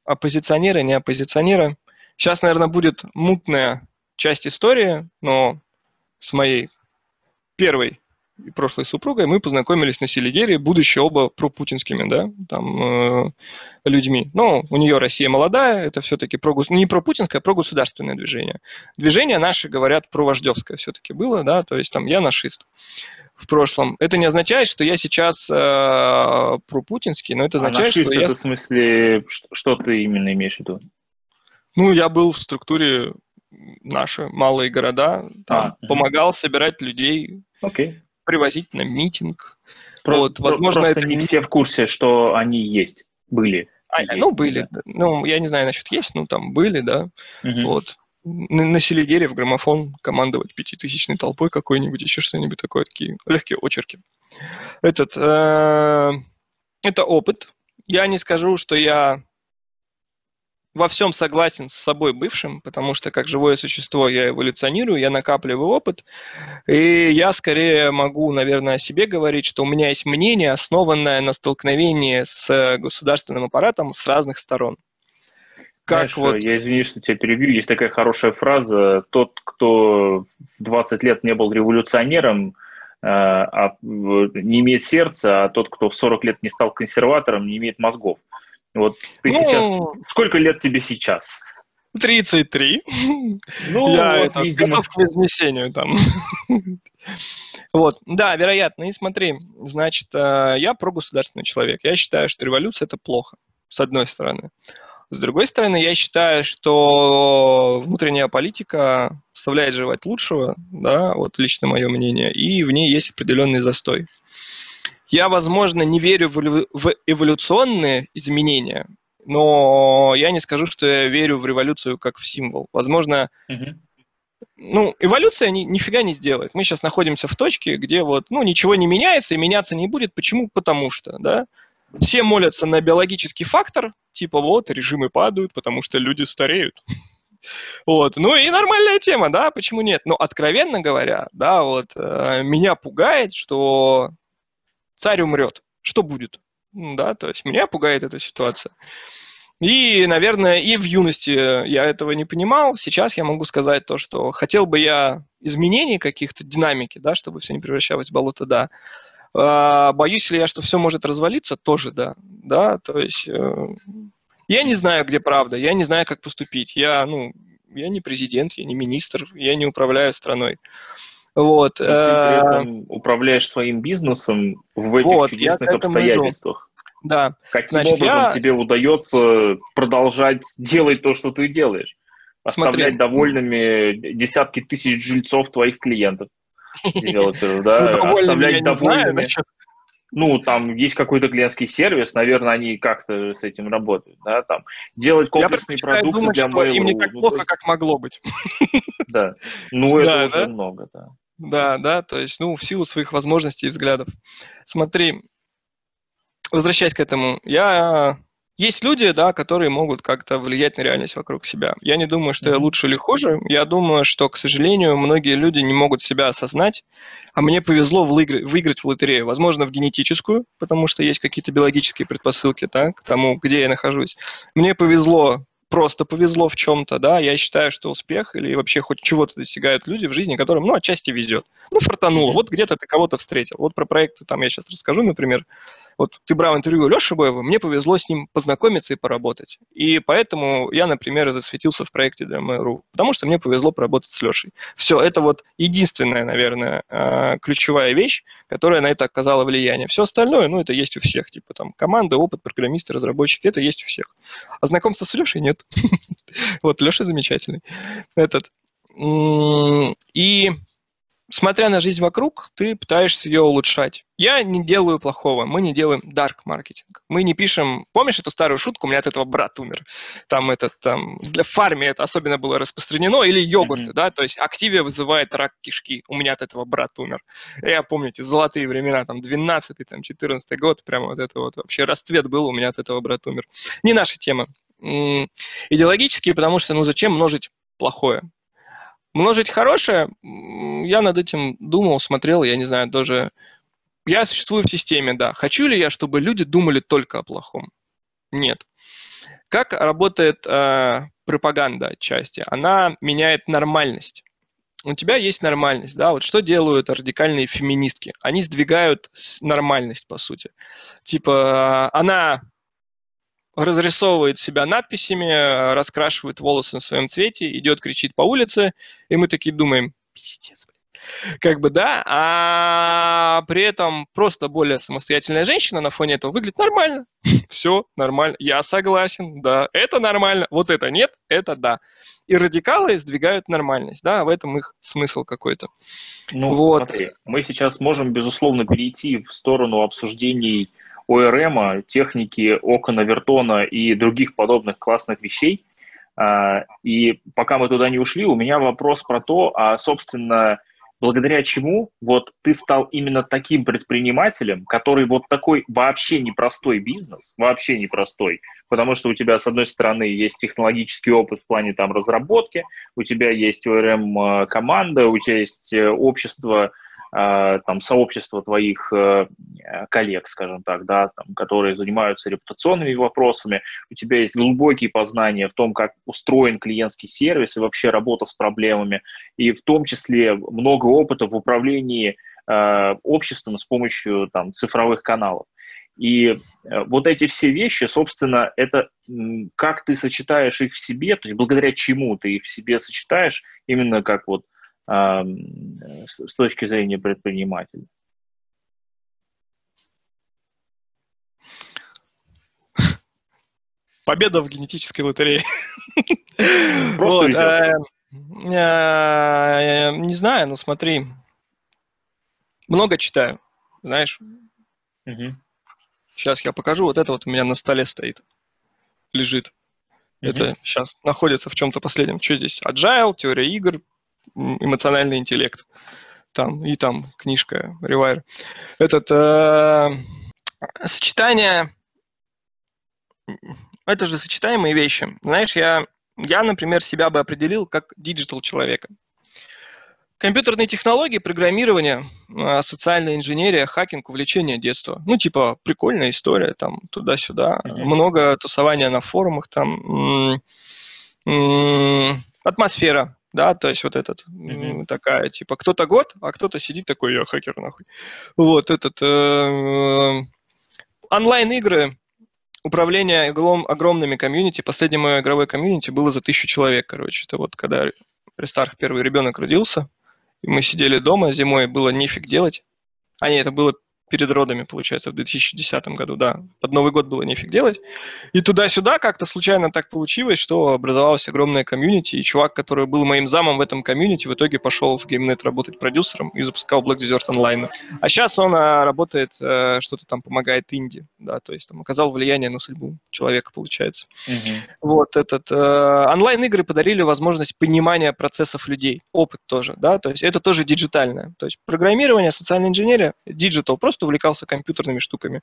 оппозиционеры, не оппозиционеры. Сейчас, наверное, будет мутная часть истории, но с моей первой и прошлой супругой мы познакомились на Селигере, будучи оба пропутинскими, да, там, э, людьми. Но у нее Россия молодая, это все-таки про, не про путинское, а про государственное движение. Движение наши, говорят, про вождевское все-таки было, да, то есть там я нашист в прошлом. Это не означает, что я сейчас э, пропутинский, но это а означает, а что это я... в смысле, что, что ты именно имеешь в виду? Ну, я был в структуре наши малые города, там, а, помогал угу. собирать людей. Okay привозить на митинг. Про, вот, возможно, просто это не все в курсе, что они есть, были. А, есть, ну, были. Да. Ну, я не знаю насчет есть, ну, там были, да. Угу. Вот. На, на Селигере в граммофон командовать пятитысячной толпой какой-нибудь, еще что-нибудь такое, такие легкие очерки. Этот, э, это опыт. Я не скажу, что я во всем согласен с собой бывшим, потому что как живое существо я эволюционирую, я накапливаю опыт, и я скорее могу, наверное, о себе говорить, что у меня есть мнение, основанное на столкновении с государственным аппаратом с разных сторон. Как Знаешь, вот... Я извиняюсь, что тебя перебью. Есть такая хорошая фраза. Тот, кто в 20 лет не был революционером, э, а, не имеет сердца, а тот, кто в 40 лет не стал консерватором, не имеет мозгов. Вот ты ну, сейчас... Сколько лет тебе сейчас? 33. Ну, я вот, это, видимо... готов к вознесению там. вот, да, вероятно. И смотри, значит, э, я прогосударственный человек. Я считаю, что революция – это плохо, с одной стороны. С другой стороны, я считаю, что внутренняя политика оставляет желать лучшего, да, вот лично мое мнение, и в ней есть определенный застой. Я, возможно, не верю в эволюционные изменения, но я не скажу, что я верю в революцию как в символ. Возможно, угу. ну, эволюция ни, нифига не сделает. Мы сейчас находимся в точке, где вот, ну, ничего не меняется и меняться не будет. Почему? Потому что, да, все молятся на биологический фактор, типа вот, режимы падают, потому что люди стареют. Вот, ну и нормальная тема, да, почему нет? Но откровенно говоря, да, вот э, меня пугает, что царь умрет. Что будет? Да, то есть меня пугает эта ситуация. И, наверное, и в юности я этого не понимал. Сейчас я могу сказать то, что хотел бы я изменений каких-то, динамики, да, чтобы все не превращалось в болото, да. А, боюсь ли я, что все может развалиться? Тоже да. Да, то есть э, я не знаю, где правда, я не знаю, как поступить. Я, ну, я не президент, я не министр, я не управляю страной. Вот. И ты при э, этом управляешь своим бизнесом в этих вот, чудесных обстоятельствах. Да. Каким Значит, образом я... тебе удается продолжать делать то, что ты делаешь? Оставлять Смотри. довольными десятки тысяч жильцов твоих клиентов. Да? Ну, Оставлять довольными. Ну, там есть какой-то клиентский сервис, наверное, они как-то с этим работают, да, там делать комплексные продукты для Mail.ru. Им не так ну, плохо, как могло быть. Да, ну это уже много, да. Да, да, то есть, ну, в силу своих возможностей и взглядов. Смотри, возвращаясь к этому, я есть люди, да, которые могут как-то влиять на реальность вокруг себя. Я не думаю, что я лучше или хуже. Я думаю, что, к сожалению, многие люди не могут себя осознать. А мне повезло выиграть в лотерею. Возможно, в генетическую, потому что есть какие-то биологические предпосылки да, к тому, где я нахожусь. Мне повезло просто повезло в чем-то, да, я считаю, что успех или вообще хоть чего-то достигают люди в жизни, которым, ну, отчасти везет. Ну, фартануло, вот где-то ты кого-то встретил. Вот про проекты там я сейчас расскажу, например, вот ты брал интервью Леши Боева, мне повезло с ним познакомиться и поработать. И поэтому я, например, засветился в проекте для потому что мне повезло поработать с Лешей. Все, это вот единственная, наверное, а, ключевая вещь, которая на это оказала влияние. Все остальное, ну, это есть у всех, типа там команда, опыт, программисты, разработчики, это есть у всех. А знакомство с Лешей нет. Вот, Леша замечательный. Этот. И смотря на жизнь вокруг, ты пытаешься ее улучшать. Я не делаю плохого, мы не делаем dark маркетинг. Мы не пишем, помнишь эту старую шутку, у меня от этого брат умер. Там этот, там, для фарме это особенно было распространено, или йогурты, mm-hmm. да, то есть активия вызывает рак кишки, у меня от этого брат умер. Я помните, золотые времена, там, 12-й, там, 14 год, прямо вот это вот вообще расцвет был, у меня от этого брат умер. Не наша тема. Идеологически, потому что, ну, зачем множить плохое? Множить хорошее, я над этим думал, смотрел, я не знаю, тоже... Я существую в системе, да. Хочу ли я, чтобы люди думали только о плохом? Нет. Как работает э, пропаганда отчасти? Она меняет нормальность. У тебя есть нормальность, да, вот что делают радикальные феминистки? Они сдвигают нормальность, по сути. Типа, она разрисовывает себя надписями, раскрашивает волосы на своем цвете, идет, кричит по улице, и мы такие думаем, пиздец, как бы, да, а при этом просто более самостоятельная женщина на фоне этого выглядит нормально. Все нормально, я согласен, да, это нормально, вот это нет, это да. И радикалы сдвигают нормальность, да, в этом их смысл какой-то. Ну, вот. смотри, мы сейчас можем, безусловно, перейти в сторону обсуждений ОРМ, техники Окона Вертона и других подобных классных вещей. А, и пока мы туда не ушли, у меня вопрос про то, а, собственно, благодаря чему вот ты стал именно таким предпринимателем, который вот такой вообще непростой бизнес, вообще непростой, потому что у тебя, с одной стороны, есть технологический опыт в плане там разработки, у тебя есть ORM-команда, а, у тебя есть э, общество там, сообщество твоих э, коллег, скажем так, да, там, которые занимаются репутационными вопросами, у тебя есть глубокие познания в том, как устроен клиентский сервис и вообще работа с проблемами, и в том числе много опыта в управлении э, обществом с помощью там, цифровых каналов. И э, вот эти все вещи, собственно, это как ты сочетаешь их в себе, то есть благодаря чему ты их в себе сочетаешь, именно как вот с точки зрения предпринимателя? Победа в генетической лотерее. Просто вот, э, э, не знаю, ну смотри. Много читаю, знаешь. Угу. Сейчас я покажу. Вот это вот у меня на столе стоит. Лежит. Угу. Это сейчас находится в чем-то последнем. Что здесь? Agile, теория игр, эмоциональный интеллект. Там, и там книжка Rewire. Этот э, сочетание это же сочетаемые вещи. Знаешь, я, я, например, себя бы определил как digital человека. Компьютерные технологии, программирование, э, социальная инженерия, хакинг, увлечение детства. Ну, типа, прикольная история, там, туда-сюда. Mm-hmm. Много тусования на форумах, там, атмосфера да, то есть вот этот, mm-hmm. такая, типа, кто-то год, а кто-то сидит такой, я хакер, нахуй. Вот этот, э, онлайн-игры, управление огромными комьюнити, последнее мое игровое комьюнити было за тысячу человек, короче, это вот когда Рестарх первый ребенок родился, и мы сидели дома, зимой было нефиг делать, а нет, это было перед родами, получается, в 2010 году, да. Под Новый год было нефиг делать. И туда-сюда как-то случайно так получилось, что образовалась огромная комьюнити, и чувак, который был моим замом в этом комьюнити, в итоге пошел в GameNet работать продюсером и запускал Black Desert Online. А сейчас он а, работает, а, что-то там помогает Инди, да, то есть там оказал влияние на судьбу человека, получается. Mm-hmm. Вот этот... А, онлайн-игры подарили возможность понимания процессов людей, опыт тоже, да, то есть это тоже диджитальное. То есть программирование, социальная инженерия, digital, просто просто увлекался компьютерными штуками.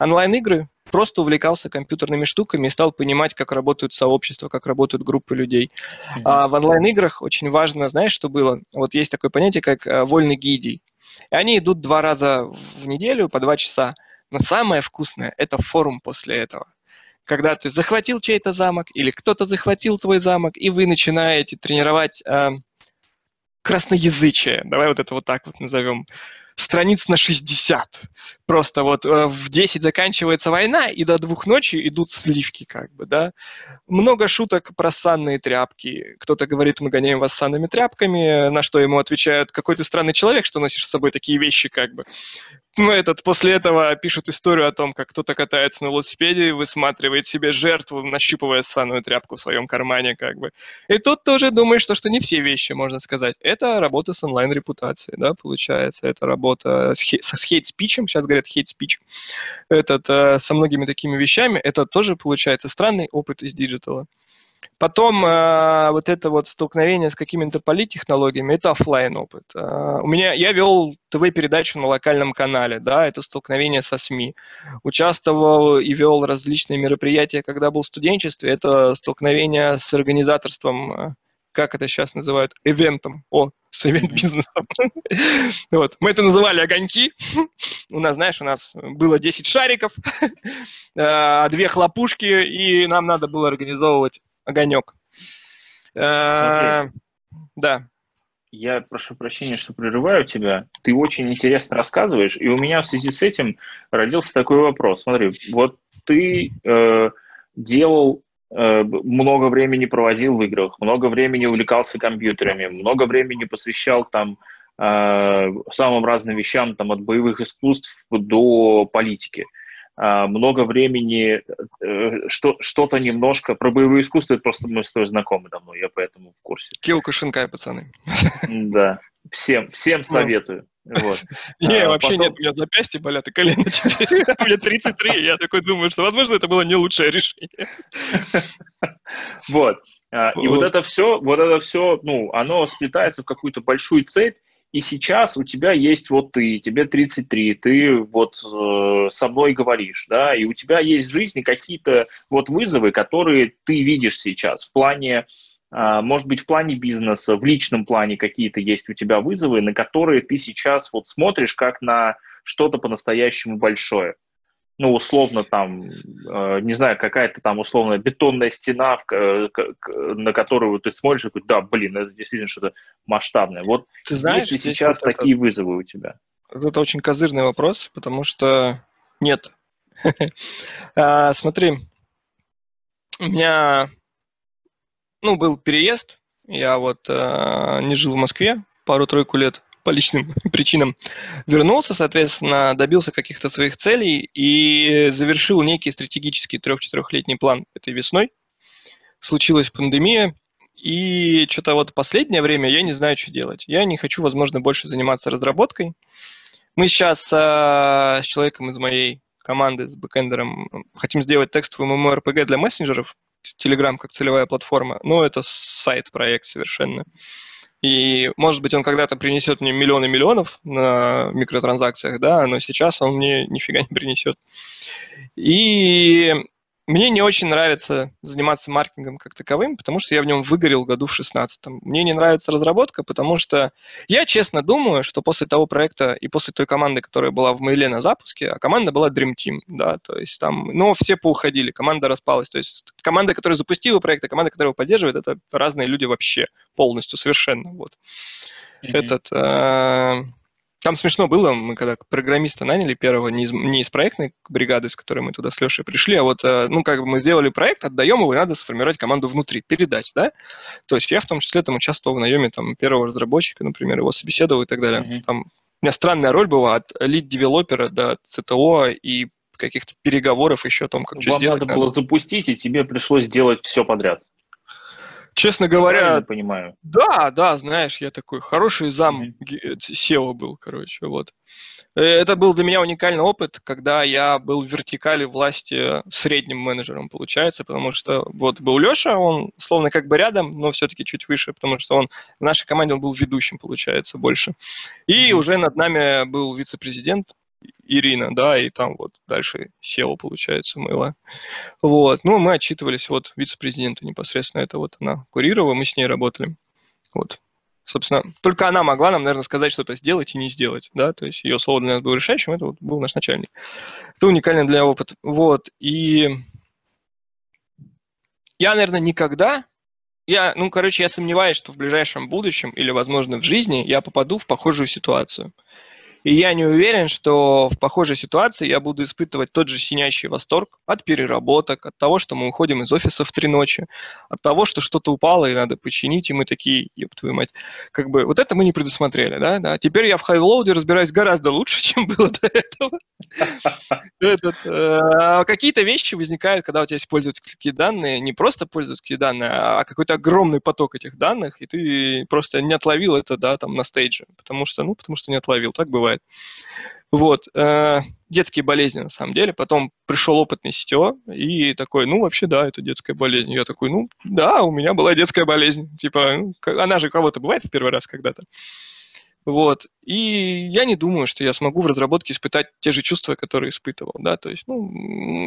Онлайн-игры просто увлекался компьютерными штуками и стал понимать, как работают сообщества, как работают группы людей. Mm-hmm. А в онлайн-играх очень важно, знаешь, что было? Вот есть такое понятие, как э, войны гильдий. И они идут два раза в неделю по два часа. Но самое вкусное – это форум после этого когда ты захватил чей-то замок или кто-то захватил твой замок, и вы начинаете тренировать э, красноязычие. Давай вот это вот так вот назовем страниц на 60. Просто вот э, в 10 заканчивается война, и до двух ночи идут сливки, как бы, да. Много шуток про санные тряпки. Кто-то говорит, мы гоняем вас санными тряпками, на что ему отвечают, какой ты странный человек, что носишь с собой такие вещи, как бы ну, этот, после этого пишут историю о том, как кто-то катается на велосипеде, высматривает себе жертву, нащупывая санную тряпку в своем кармане, как бы. И тут тоже думаешь, что, что не все вещи, можно сказать. Это работа с онлайн-репутацией, да, получается. Это работа с, хей- с хейт-спичем, сейчас говорят hate speech. Этот, э, со многими такими вещами. Это тоже, получается, странный опыт из диджитала. Потом э, вот это вот столкновение с какими-то политтехнологиями, это офлайн опыт. Э, у меня, я вел ТВ-передачу на локальном канале, да, это столкновение со СМИ. Участвовал и вел различные мероприятия, когда был в студенчестве, это столкновение с организаторством, э, как это сейчас называют, ивентом, о, с ивент-бизнесом. вот. Мы это называли огоньки. у нас, знаешь, у нас было 10 шариков, э, две хлопушки, и нам надо было организовывать огонек. Э, да. Я прошу прощения, что прерываю тебя. Ты очень интересно рассказываешь, и у меня в связи с этим родился такой вопрос. Смотри, вот ты э, делал много времени проводил в играх, много времени увлекался компьютерами, много времени посвящал там э, самым разным вещам, там от боевых искусств до политики. А, много времени, э, что, что-то немножко про боевое искусство, это просто мы с тобой знакомы давно, я поэтому в курсе. Килка Шинкай, пацаны. Да, всем, всем ну. советую. Вот. Не, а, вообще потом... нет, у меня запястья болят и колено теперь. У меня 33, я такой думаю, что, возможно, это было не лучшее решение. Вот. А, и вот это все, вот это все, ну, оно сплетается в какую-то большую цепь, и сейчас у тебя есть вот ты, тебе 33, ты вот э, со мной говоришь, да, и у тебя есть в жизни какие-то вот вызовы, которые ты видишь сейчас в плане, э, может быть, в плане бизнеса, в личном плане какие-то есть у тебя вызовы, на которые ты сейчас вот смотришь как на что-то по-настоящему большое ну, условно, там, э, не знаю, какая-то там, условно, бетонная стена, на которую ты смотришь и говоришь, да, блин, это действительно что-то масштабное. Вот ты знаешь, есть ли сейчас вот такие это, вызовы у тебя? Это очень козырный вопрос, потому что нет. а, смотри, у меня, ну, был переезд, я вот э, не жил в Москве пару-тройку лет, по личным причинам вернулся, соответственно, добился каких-то своих целей и завершил некий стратегический трех-четырехлетний план этой весной. Случилась пандемия, и что-то вот последнее время я не знаю, что делать. Я не хочу, возможно, больше заниматься разработкой. Мы сейчас э, с человеком из моей команды, с бэкэндером, хотим сделать текстовую MMORPG для мессенджеров, Telegram как целевая платформа, но это сайт-проект совершенно. И, может быть, он когда-то принесет мне миллионы миллионов на микротранзакциях, да, но сейчас он мне нифига не принесет. И мне не очень нравится заниматься маркетингом как таковым, потому что я в нем выгорел году в 16-м. Мне не нравится разработка, потому что я честно думаю, что после того проекта и после той команды, которая была в Мейле на запуске, а команда была Dream Team, да, то есть там, но все поуходили, команда распалась. То есть команда, которая запустила проект, и команда, которая его поддерживает, это разные люди вообще полностью, совершенно, вот. Mm-hmm. Этот, э, там смешно было, мы когда программиста наняли первого, не из, не из проектной бригады, с которой мы туда с Лешей пришли, а вот, э, ну, как бы мы сделали проект, отдаем его, и надо сформировать команду внутри, передать, да? То есть я в том числе там участвовал в наеме там первого разработчика, например, его собеседовал и так далее. Mm-hmm. Там у меня странная роль была от лид-девелопера до ЦТО и каких-то переговоров еще о том, как Вам что сделать. надо, надо было запустить, и тебе пришлось делать все подряд. Честно говоря, Я понимаю. Да, да, знаешь, я такой хороший зам. SEO был, короче, вот. Э, это был для меня уникальный опыт, когда я был в вертикали власти средним менеджером, получается, потому что вот был Леша, он словно как бы рядом, но все-таки чуть выше, потому что он в нашей команде он был ведущим, получается, больше. И mm-hmm. уже над нами был вице-президент, Ирина, да, и там вот дальше SEO, получается, мыло. Вот, ну, мы отчитывались вот вице-президенту непосредственно, это вот она курировала, мы с ней работали. Вот, собственно, только она могла нам, наверное, сказать что-то сделать и не сделать, да, то есть ее слово для нас было решающим, это вот был наш начальник. Это уникальный для опыт. Вот, и я, наверное, никогда я, ну, короче, я сомневаюсь, что в ближайшем будущем или, возможно, в жизни я попаду в похожую ситуацию. И я не уверен, что в похожей ситуации я буду испытывать тот же синящий восторг от переработок, от того, что мы уходим из офиса в три ночи, от того, что что-то упало и надо починить, и мы такие, еб твою мать, как бы вот это мы не предусмотрели, да, да. Теперь я в хайвлоуде разбираюсь гораздо лучше, чем было до этого. Э, какие-то вещи возникают, когда у тебя есть пользовательские данные, не просто пользовательские данные, а какой-то огромный поток этих данных, и ты просто не отловил это, да, там на стейдже, потому что, ну, потому что не отловил, так бывает бывает. Вот, э, детские болезни на самом деле. Потом пришел опытный CTO и такой, ну, вообще, да, это детская болезнь. Я такой, ну, да, у меня была детская болезнь. Типа, ну, она же у кого-то бывает в первый раз когда-то. Вот. И я не думаю, что я смогу в разработке испытать те же чувства, которые испытывал, да, то есть, ну,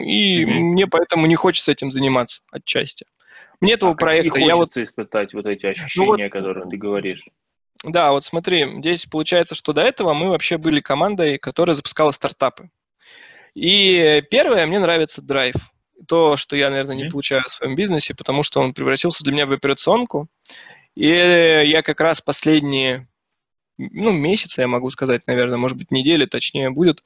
и mm-hmm. мне поэтому не хочется этим заниматься отчасти. Мне этого а проекта... я вот испытать вот эти ощущения, ну, вот, которые ты говоришь. Да, вот смотри, здесь получается, что до этого мы вообще были командой, которая запускала стартапы. И первое, мне нравится драйв. То, что я, наверное, не получаю в своем бизнесе, потому что он превратился для меня в операционку. И я как раз последние ну, месяца, я могу сказать, наверное, может быть, недели, точнее будет,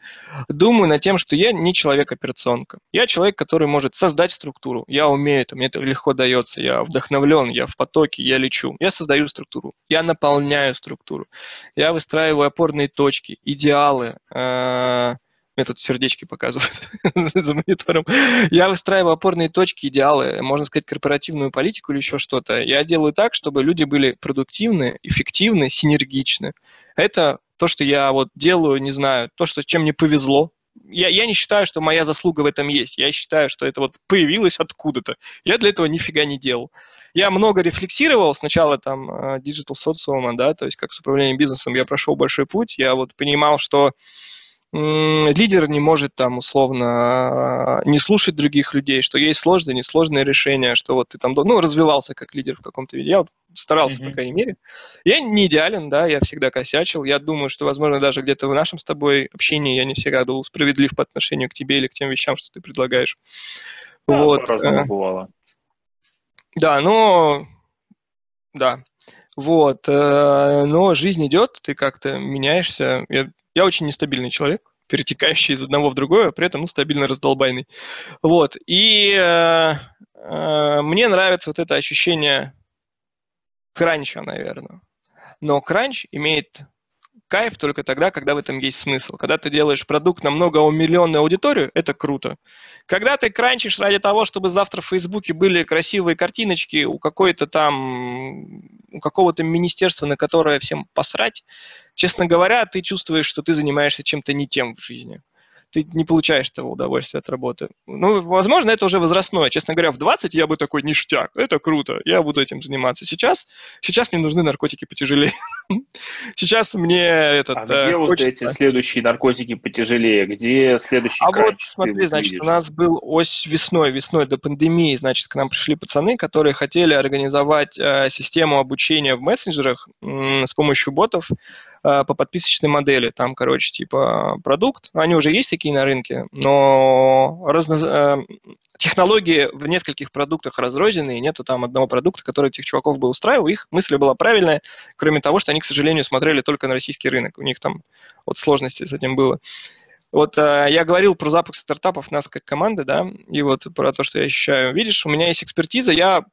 думаю над тем, что я не человек-операционка. Я человек, который может создать структуру. Я умею это, мне это легко дается. Я вдохновлен, я в потоке, я лечу. Я создаю структуру. Я наполняю структуру. Я выстраиваю опорные точки, идеалы, э- мне тут сердечки показывают за монитором. Я выстраиваю опорные точки, идеалы, можно сказать, корпоративную политику или еще что-то. Я делаю так, чтобы люди были продуктивны, эффективны, синергичны. Это то, что я вот делаю, не знаю, то, что чем мне повезло, я, я не считаю, что моя заслуга в этом есть. Я считаю, что это вот появилось откуда-то. Я для этого нифига не делал. Я много рефлексировал сначала там э, digital социума, да, то есть как с управлением бизнесом я прошел большой путь. Я вот понимал, что лидер не может там условно не слушать других людей, что есть сложные, несложные решения, что вот ты там, ну, развивался как лидер в каком-то виде. Я вот старался, mm-hmm. по крайней мере. Я не идеален, да, я всегда косячил. Я думаю, что, возможно, даже где-то в нашем с тобой общении я не всегда был справедлив по отношению к тебе или к тем вещам, что ты предлагаешь. Да, вот. э, бывало. Да, но... Да. Вот. Э, но жизнь идет, ты как-то меняешься. Я я очень нестабильный человек, перетекающий из одного в другое, при этом ну, стабильно раздолбайный. Вот. И э, э, мне нравится вот это ощущение кранча, наверное. Но кранч имеет кайф только тогда, когда в этом есть смысл. Когда ты делаешь продукт на многомиллионную аудиторию, это круто. Когда ты кранчишь ради того, чтобы завтра в Фейсбуке были красивые картиночки у какой-то там, у какого-то министерства, на которое всем посрать, честно говоря, ты чувствуешь, что ты занимаешься чем-то не тем в жизни ты не получаешь того удовольствия от работы. Ну, возможно, это уже возрастное. Честно говоря, в 20 я бы такой ништяк, это круто, я буду этим заниматься. Сейчас, сейчас мне нужны наркотики потяжелее. Сейчас мне этот... А где э, вот эти следующие наркотики потяжелее? Где следующий А вот смотри, значит, у нас был ось весной, весной до пандемии, значит, к нам пришли пацаны, которые хотели организовать э, систему обучения в мессенджерах с помощью ботов, по подписочной модели. Там, короче, типа продукт, они уже есть такие на рынке, но разно... Э, технологии в нескольких продуктах разрознены, и нету там одного продукта, который этих чуваков бы устраивал. Их мысль была правильная, кроме того, что они, к сожалению, смотрели только на российский рынок. У них там вот сложности с этим было. Вот э, я говорил про запуск стартапов нас как команды, да, и вот про то, что я ощущаю. Видишь, у меня есть экспертиза, я,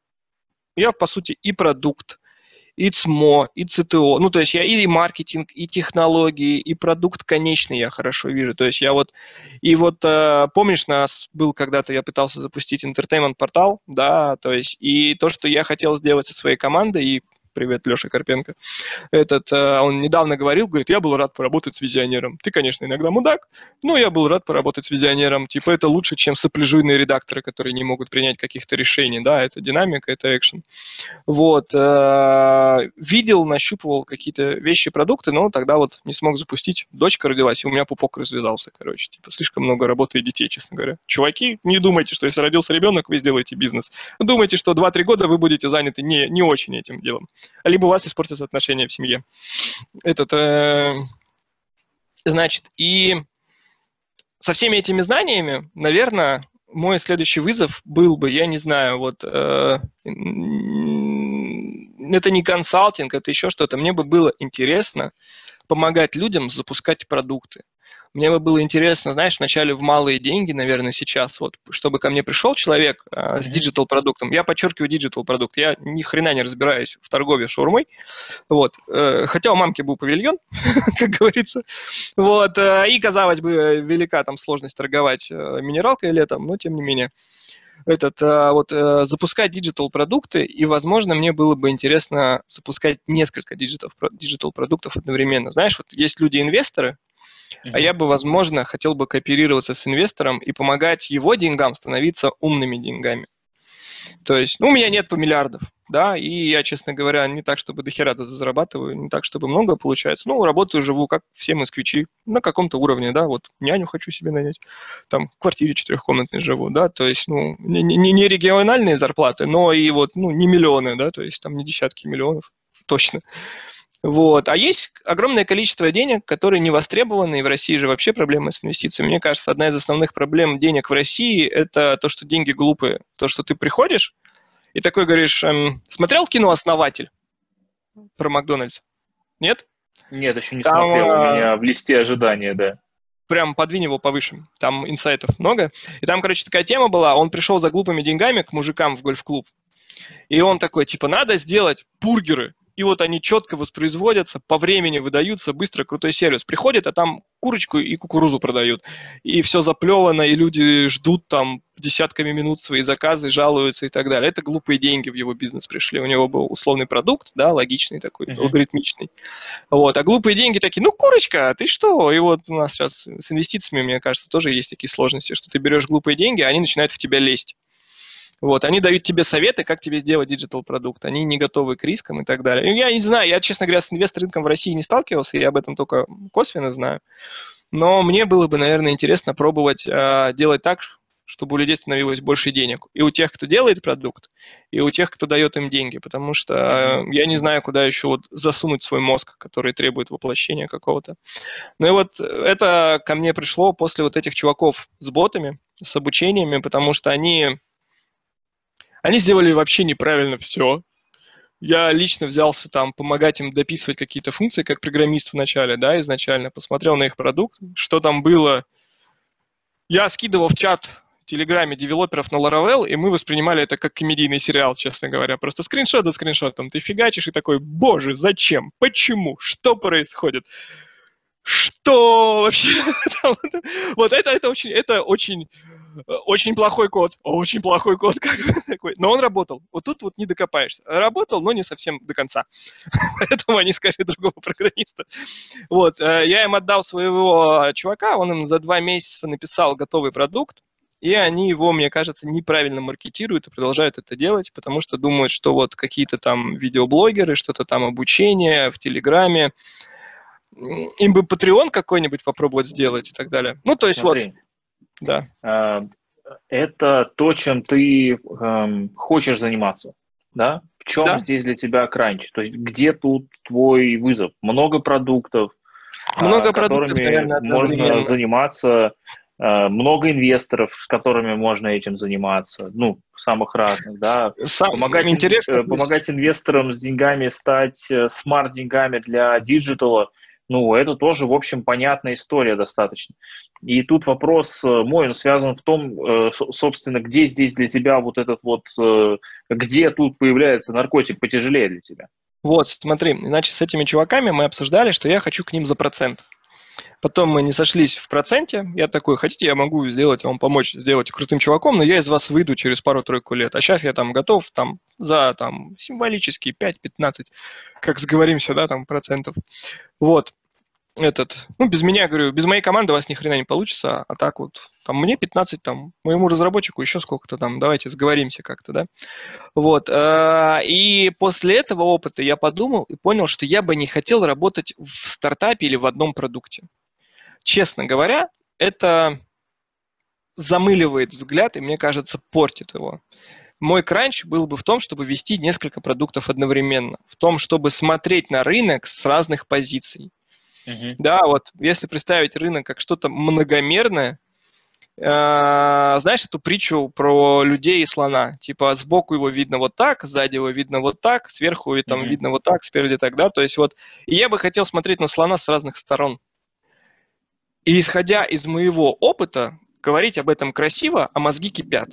я по сути, и продукт, и ЦМО, и ЦТО. Ну, то есть я и маркетинг, и технологии, и продукт конечный я хорошо вижу. То есть я вот... И вот э, помнишь, нас был когда-то, я пытался запустить entertainment портал, да, то есть и то, что я хотел сделать со своей командой, и привет, Леша Карпенко. Этот, э, он недавно говорил, говорит, я был рад поработать с визионером. Ты, конечно, иногда мудак, но я был рад поработать с визионером. Типа это лучше, чем сопляжуйные редакторы, которые не могут принять каких-то решений. Да, это динамика, это экшен. Вот. Э, видел, нащупывал какие-то вещи, продукты, но тогда вот не смог запустить. Дочка родилась, и у меня пупок развязался, короче. Типа слишком много работы и детей, честно говоря. Чуваки, не думайте, что если родился ребенок, вы сделаете бизнес. Думайте, что 2-3 года вы будете заняты не, не очень этим делом. Либо у вас испортятся отношения в семье. Этот, э, значит, и со всеми этими знаниями, наверное, мой следующий вызов был бы, я не знаю, вот э, это не консалтинг, это еще что-то. Мне бы было интересно помогать людям запускать продукты. Мне бы было интересно, знаешь, вначале в малые деньги, наверное, сейчас, вот, чтобы ко мне пришел человек э, с digital продуктом. Я подчеркиваю digital продукт. Я ни хрена не разбираюсь в торговле шаурмой. Вот. Э, хотя у мамки был павильон, как говорится. Вот. Э, и, казалось бы, велика там сложность торговать э, минералкой летом, но тем не менее этот, а, вот, э, запускать digital продукты, и, возможно, мне было бы интересно запускать несколько digital продуктов одновременно. Знаешь, вот есть люди-инвесторы, а я бы, возможно, хотел бы кооперироваться с инвестором и помогать его деньгам становиться умными деньгами. То есть, ну, у меня нет миллиардов, да, и я, честно говоря, не так, чтобы дохера зарабатываю, не так, чтобы много получается. Ну, работаю, живу, как все москвичи, на каком-то уровне, да, вот няню хочу себе нанять, там в квартире четырехкомнатной живу, да, то есть, ну, не, не, не региональные зарплаты, но и вот, ну, не миллионы, да, то есть там не десятки миллионов, точно. Вот. А есть огромное количество денег, которые не востребованы, и в России же вообще проблемы с инвестициями. Мне кажется, одна из основных проблем денег в России – это то, что деньги глупые. То, что ты приходишь и такой говоришь, эм, смотрел кино «Основатель» про Макдональдс? Нет? Нет, еще не Там, смотрел, у а, меня в листе ожидания, да. Прям подвинь его повыше, там инсайтов много. И там, короче, такая тема была, он пришел за глупыми деньгами к мужикам в гольф-клуб, и он такой, типа, надо сделать бургеры и вот они четко воспроизводятся, по времени выдаются, быстро, крутой сервис. Приходит, а там курочку и кукурузу продают. И все заплевано, и люди ждут там десятками минут свои заказы, жалуются и так далее. Это глупые деньги в его бизнес пришли. У него был условный продукт, да, логичный такой, uh-huh. алгоритмичный. Вот. А глупые деньги такие, ну, курочка, ты что? И вот у нас сейчас с инвестициями, мне кажется, тоже есть такие сложности, что ты берешь глупые деньги, а они начинают в тебя лезть. Вот, они дают тебе советы, как тебе сделать digital продукт. Они не готовы к рискам и так далее. Я не знаю, я, честно говоря, с инвестор-рынком в России не сталкивался, я об этом только косвенно знаю. Но мне было бы, наверное, интересно пробовать э, делать так, чтобы у людей становилось больше денег. И у тех, кто делает продукт, и у тех, кто дает им деньги. Потому что э, я не знаю, куда еще вот засунуть свой мозг, который требует воплощения какого-то. Ну и вот это ко мне пришло после вот этих чуваков с ботами, с обучениями, потому что они они сделали вообще неправильно все. Я лично взялся там помогать им дописывать какие-то функции, как программист в начале, да, изначально, посмотрел на их продукт, что там было. Я скидывал в чат в Телеграме девелоперов на Laravel, и мы воспринимали это как комедийный сериал, честно говоря. Просто скриншот за скриншотом. Ты фигачишь и такой, боже, зачем? Почему? Что происходит? Что вообще? вот это, это очень, это очень очень плохой код, очень плохой код такой. Но он работал. Вот тут вот не докопаешься. Работал, но не совсем до конца. Поэтому они искали другого программиста. Вот. Э, я им отдал своего чувака, он им за два месяца написал готовый продукт, и они его, мне кажется, неправильно маркетируют и продолжают это делать, потому что думают, что вот какие-то там видеоблогеры, что-то там обучение в Телеграме, им бы Patreon какой-нибудь попробовать сделать и так далее. Ну, то есть Смотри, вот да. А, это то, чем ты эм, хочешь заниматься, да? В чем да. здесь для тебя кранч? То есть где тут твой вызов? Много продуктов, много которыми продуктов, наверное, можно заниматься, э, много инвесторов, с которыми можно этим заниматься, ну, самых разных, да. Сам, помогать, интересно, э, помогать инвесторам с деньгами стать э, smart-деньгами для диджитала – ну, это тоже, в общем, понятная история достаточно. И тут вопрос э, мой, он связан в том, э, собственно, где здесь для тебя вот этот вот, э, где тут появляется наркотик потяжелее для тебя? Вот, смотри, иначе с этими чуваками мы обсуждали, что я хочу к ним за процент. Потом мы не сошлись в проценте. Я такой, хотите, я могу сделать, вам помочь сделать крутым чуваком, но я из вас выйду через пару-тройку лет. А сейчас я там готов там за там символические 5-15, как сговоримся, да, там процентов. Вот этот, ну, без меня, говорю, без моей команды у вас ни хрена не получится, а так вот, там, мне 15, там, моему разработчику еще сколько-то там, давайте сговоримся как-то, да. Вот, э, и после этого опыта я подумал и понял, что я бы не хотел работать в стартапе или в одном продукте. Честно говоря, это замыливает взгляд и, мне кажется, портит его. Мой кранч был бы в том, чтобы вести несколько продуктов одновременно, в том, чтобы смотреть на рынок с разных позиций. Uh-huh. Да, вот если представить рынок как что-то многомерное, э, знаешь эту притчу про людей и слона? Типа сбоку его видно вот так, сзади его видно вот так, сверху и там uh-huh. видно вот так, спереди так, да? То есть вот, и я бы хотел смотреть на слона с разных сторон. И исходя из моего опыта, говорить об этом красиво, а мозги кипят.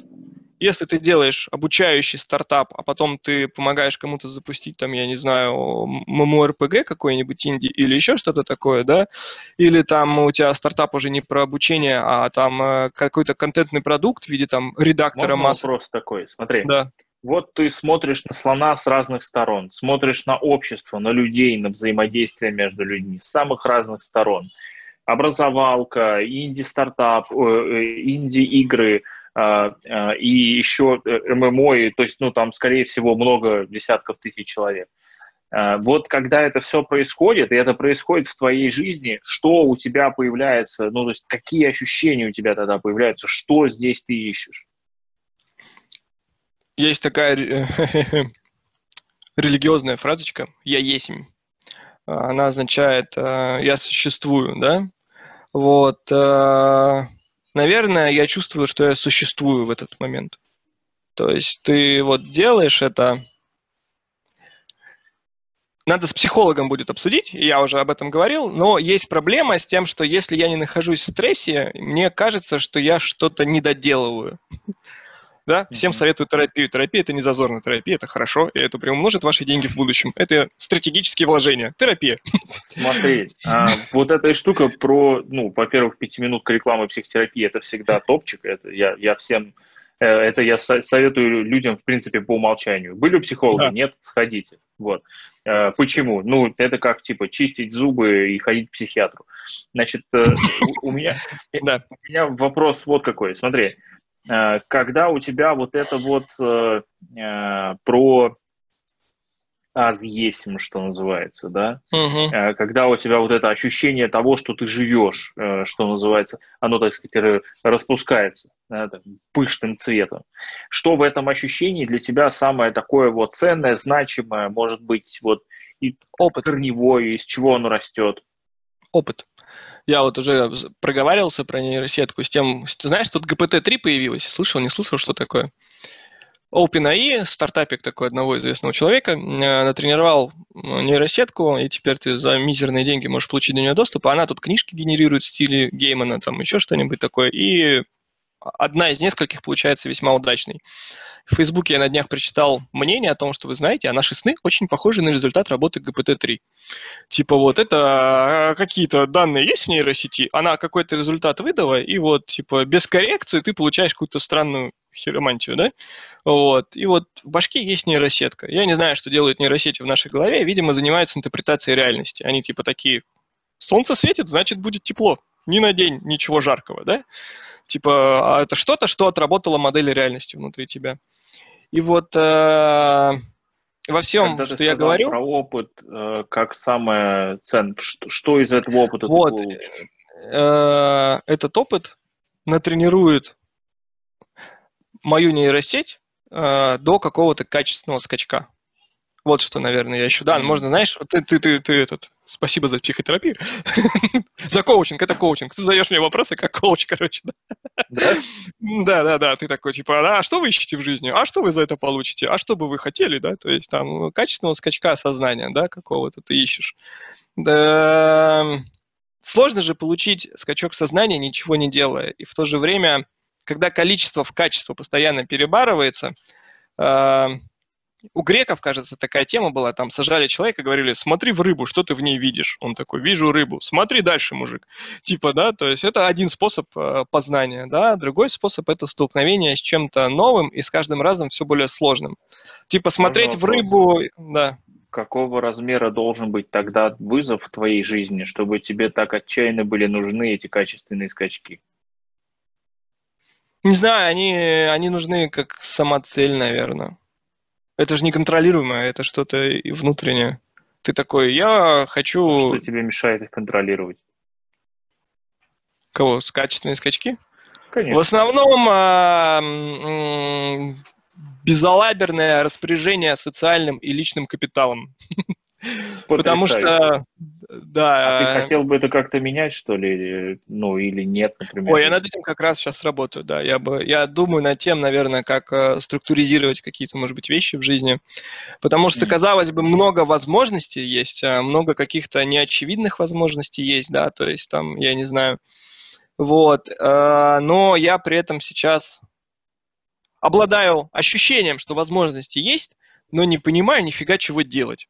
Если ты делаешь обучающий стартап, а потом ты помогаешь кому-то запустить, там, я не знаю, MMORPG какой-нибудь инди или еще что-то такое, да, или там у тебя стартап уже не про обучение, а там э, какой-то контентный продукт в виде там редактора Можно масс. вопрос такой, смотри. Да. Вот ты смотришь на слона с разных сторон, смотришь на общество, на людей, на взаимодействие между людьми с самых разных сторон. Образовалка, инди-стартап, э, э, инди-игры – а, а, и еще э, ММО, и, то есть, ну, там, скорее всего, много десятков тысяч человек. А, вот когда это все происходит, и это происходит в твоей жизни, что у тебя появляется, ну, то есть какие ощущения у тебя тогда появляются, что здесь ты ищешь? Есть такая религиозная фразочка «я есмь». Она означает «я существую», да? Вот наверное, я чувствую, что я существую в этот момент. То есть ты вот делаешь это... Надо с психологом будет обсудить, я уже об этом говорил, но есть проблема с тем, что если я не нахожусь в стрессе, мне кажется, что я что-то не доделываю. Да? Всем mm-hmm. советую терапию. Терапия – это не зазорная терапия, это хорошо, и это приумножит ваши деньги в будущем. Это стратегические вложения. Терапия. Смотри, а, вот эта штука про, ну, во-первых, пятиминутка рекламы психотерапии – это всегда топчик. Это я, я всем э, это я советую людям, в принципе, по умолчанию. Были у психолога? Да. Нет, сходите. Вот. Э, почему? Ну, это как, типа, чистить зубы и ходить к психиатру. Значит, э, у меня, да. у меня вопрос вот какой. Смотри, когда у тебя вот это вот э, э, про аз есим, что называется, да, угу. когда у тебя вот это ощущение того, что ты живешь, что называется, оно, так сказать, распускается да, так, пышным цветом. Что в этом ощущении для тебя самое такое вот ценное, значимое, может быть, вот и опыт корневой, из чего оно растет? Опыт я вот уже проговаривался про нейросетку с тем, ты знаешь, тут GPT-3 появилось, слышал, не слышал, что такое? OpenAI, стартапик такой одного известного человека, э, натренировал нейросетку, и теперь ты за мизерные деньги можешь получить до нее доступ, а она тут книжки генерирует в стиле Геймана, там еще что-нибудь такое, и одна из нескольких получается весьма удачной. В Фейсбуке я на днях прочитал мнение о том, что вы знаете, а наши сны очень похожи на результат работы GPT-3. Типа вот это а, какие-то данные есть в нейросети, она какой-то результат выдала, и вот типа без коррекции ты получаешь какую-то странную хиромантию, да? Вот. И вот в башке есть нейросетка. Я не знаю, что делают нейросети в нашей голове, видимо, занимаются интерпретацией реальности. Они типа такие, солнце светит, значит будет тепло. Ни на день ничего жаркого, да? Типа, а это что-то, что отработала модель реальности внутри тебя. И вот э, во всем, Когда что я говорю... про опыт, э, как самое ценное, что, что из этого опыта вот, ты э, Этот опыт натренирует мою нейросеть э, до какого-то качественного скачка. Вот что, наверное, я еще. Да, можно, знаешь, ты, ты, ты, ты этот, спасибо за психотерапию. за коучинг, это коучинг. Ты задаешь мне вопросы как коуч, короче. Да? да, да, да. Ты такой, типа, а что вы ищете в жизни? А что вы за это получите? А что бы вы хотели, да? То есть там качественного скачка сознания, да, какого-то ты ищешь. Да, сложно же получить скачок сознания, ничего не делая. И в то же время, когда количество в качество постоянно перебарывается, у греков, кажется, такая тема была, там сажали человека, говорили, смотри в рыбу, что ты в ней видишь? Он такой, вижу рыбу, смотри дальше, мужик. Типа, да, то есть это один способ э, познания, да, другой способ это столкновение с чем-то новым и с каждым разом все более сложным. Типа смотреть в рыбу, да. Какого размера должен быть тогда вызов в твоей жизни, чтобы тебе так отчаянно были нужны эти качественные скачки? Не знаю, они, они нужны как самоцель, наверное. Это же неконтролируемое, это что-то внутреннее. Ты такой, я хочу... А что тебе мешает их контролировать? Кого? Качественные скачки? Конечно. В основном а, безалаберное распоряжение социальным и личным капиталом. Потому что, да. А ты хотел бы это как-то менять, что ли? Ну, или нет, например? Ой, я над этим как раз сейчас работаю, да. Я, бы, я думаю над тем, наверное, как э, структуризировать какие-то, может быть, вещи в жизни. Потому что, казалось бы, много возможностей есть, а много каких-то неочевидных возможностей есть, да, то есть там, я не знаю. Вот. Э, но я при этом сейчас обладаю ощущением, что возможности есть, но не понимаю нифига чего делать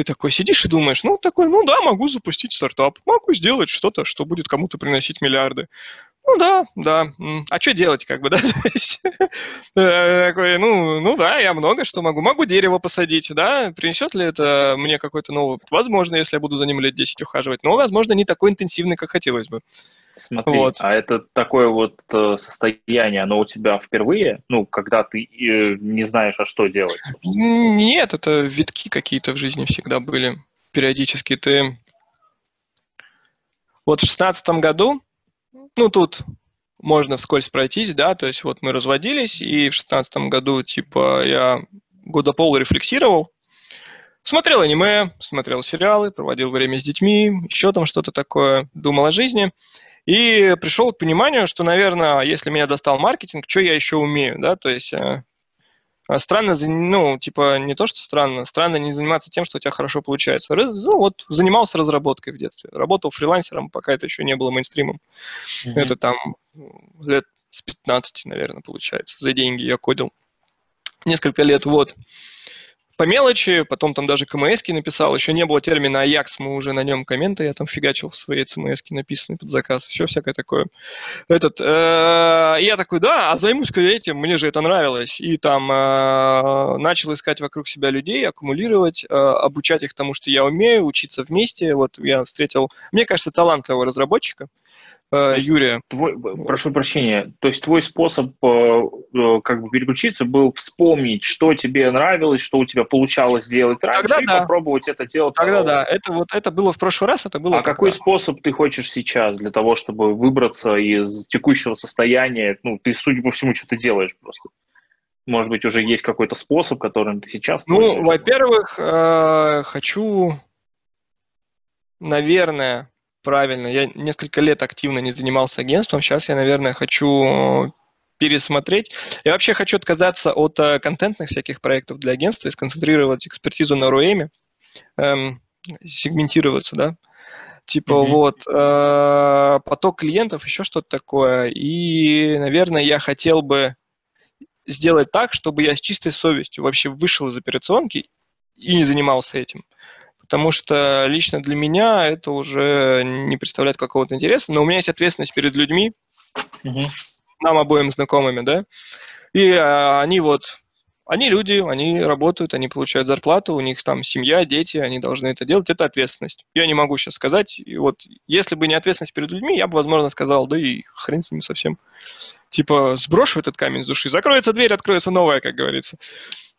ты такой сидишь и думаешь, ну, такой, ну да, могу запустить стартап, могу сделать что-то, что будет кому-то приносить миллиарды. Ну да, да. А что делать, как бы, да? Э, такой, ну, ну да, я много что могу. Могу дерево посадить, да? Принесет ли это мне какой-то новый? Возможно, если я буду за ним лет 10 ухаживать. Но, возможно, не такой интенсивный, как хотелось бы. Смотри, вот. а это такое вот э, состояние, оно у тебя впервые? Ну, когда ты э, не знаешь, а что делать? Нет, это витки какие-то в жизни всегда были. Периодически ты... Вот в шестнадцатом году, ну, тут можно вскользь пройтись, да, то есть вот мы разводились, и в шестнадцатом году, типа, я года пол рефлексировал, смотрел аниме, смотрел сериалы, проводил время с детьми, еще там что-то такое, думал о жизни – и пришел к пониманию, что, наверное, если меня достал маркетинг, что я еще умею, да, то есть э, странно, ну, типа, не то, что странно, странно не заниматься тем, что у тебя хорошо получается. Раз, ну, вот, занимался разработкой в детстве, работал фрилансером, пока это еще не было мейнстримом. Mm-hmm. Это там лет с 15, наверное, получается. За деньги я кодил несколько лет, вот по мелочи, потом там даже КМС написал, еще не было термина Ajax, мы уже на нем комменты, я там фигачил в своей CMS написанные под заказ, все всякое такое. Этот, э, я такой, да, а займусь-ка этим, мне же это нравилось. И там э, начал искать вокруг себя людей, аккумулировать, э, обучать их тому, что я умею, учиться вместе. Вот я встретил, мне кажется, талантливого разработчика, Юрия. Твой, прошу прощения, то есть твой способ э, э, как бы переключиться был вспомнить, что тебе нравилось, что у тебя получалось сделать раньше, Тогда и да. попробовать это делать. Тогда да, это вот это было в прошлый раз, это было. А какой способ ты хочешь сейчас для того, чтобы выбраться из текущего состояния? Ну, ты, судя по всему, что ты делаешь просто. Может быть, уже есть какой-то способ, которым ты сейчас. Ну, во-первых, э, хочу, наверное, правильно. Я несколько лет активно не занимался агентством. Сейчас я, наверное, хочу пересмотреть. Я вообще хочу отказаться от э, контентных всяких проектов для агентства и сконцентрировать экспертизу на руэме, эм, сегментироваться, да. Типа mm-hmm. вот э, поток клиентов, еще что-то такое. И, наверное, я хотел бы сделать так, чтобы я с чистой совестью вообще вышел из операционки и не занимался этим потому что лично для меня это уже не представляет какого-то интереса, но у меня есть ответственность перед людьми, угу. нам обоим знакомыми, да, и а, они вот, они люди, они работают, они получают зарплату, у них там семья, дети, они должны это делать, это ответственность. Я не могу сейчас сказать, и вот если бы не ответственность перед людьми, я бы, возможно, сказал, да и хрен с ними совсем. Типа, сброшу этот камень с души, закроется дверь, откроется новая, как говорится.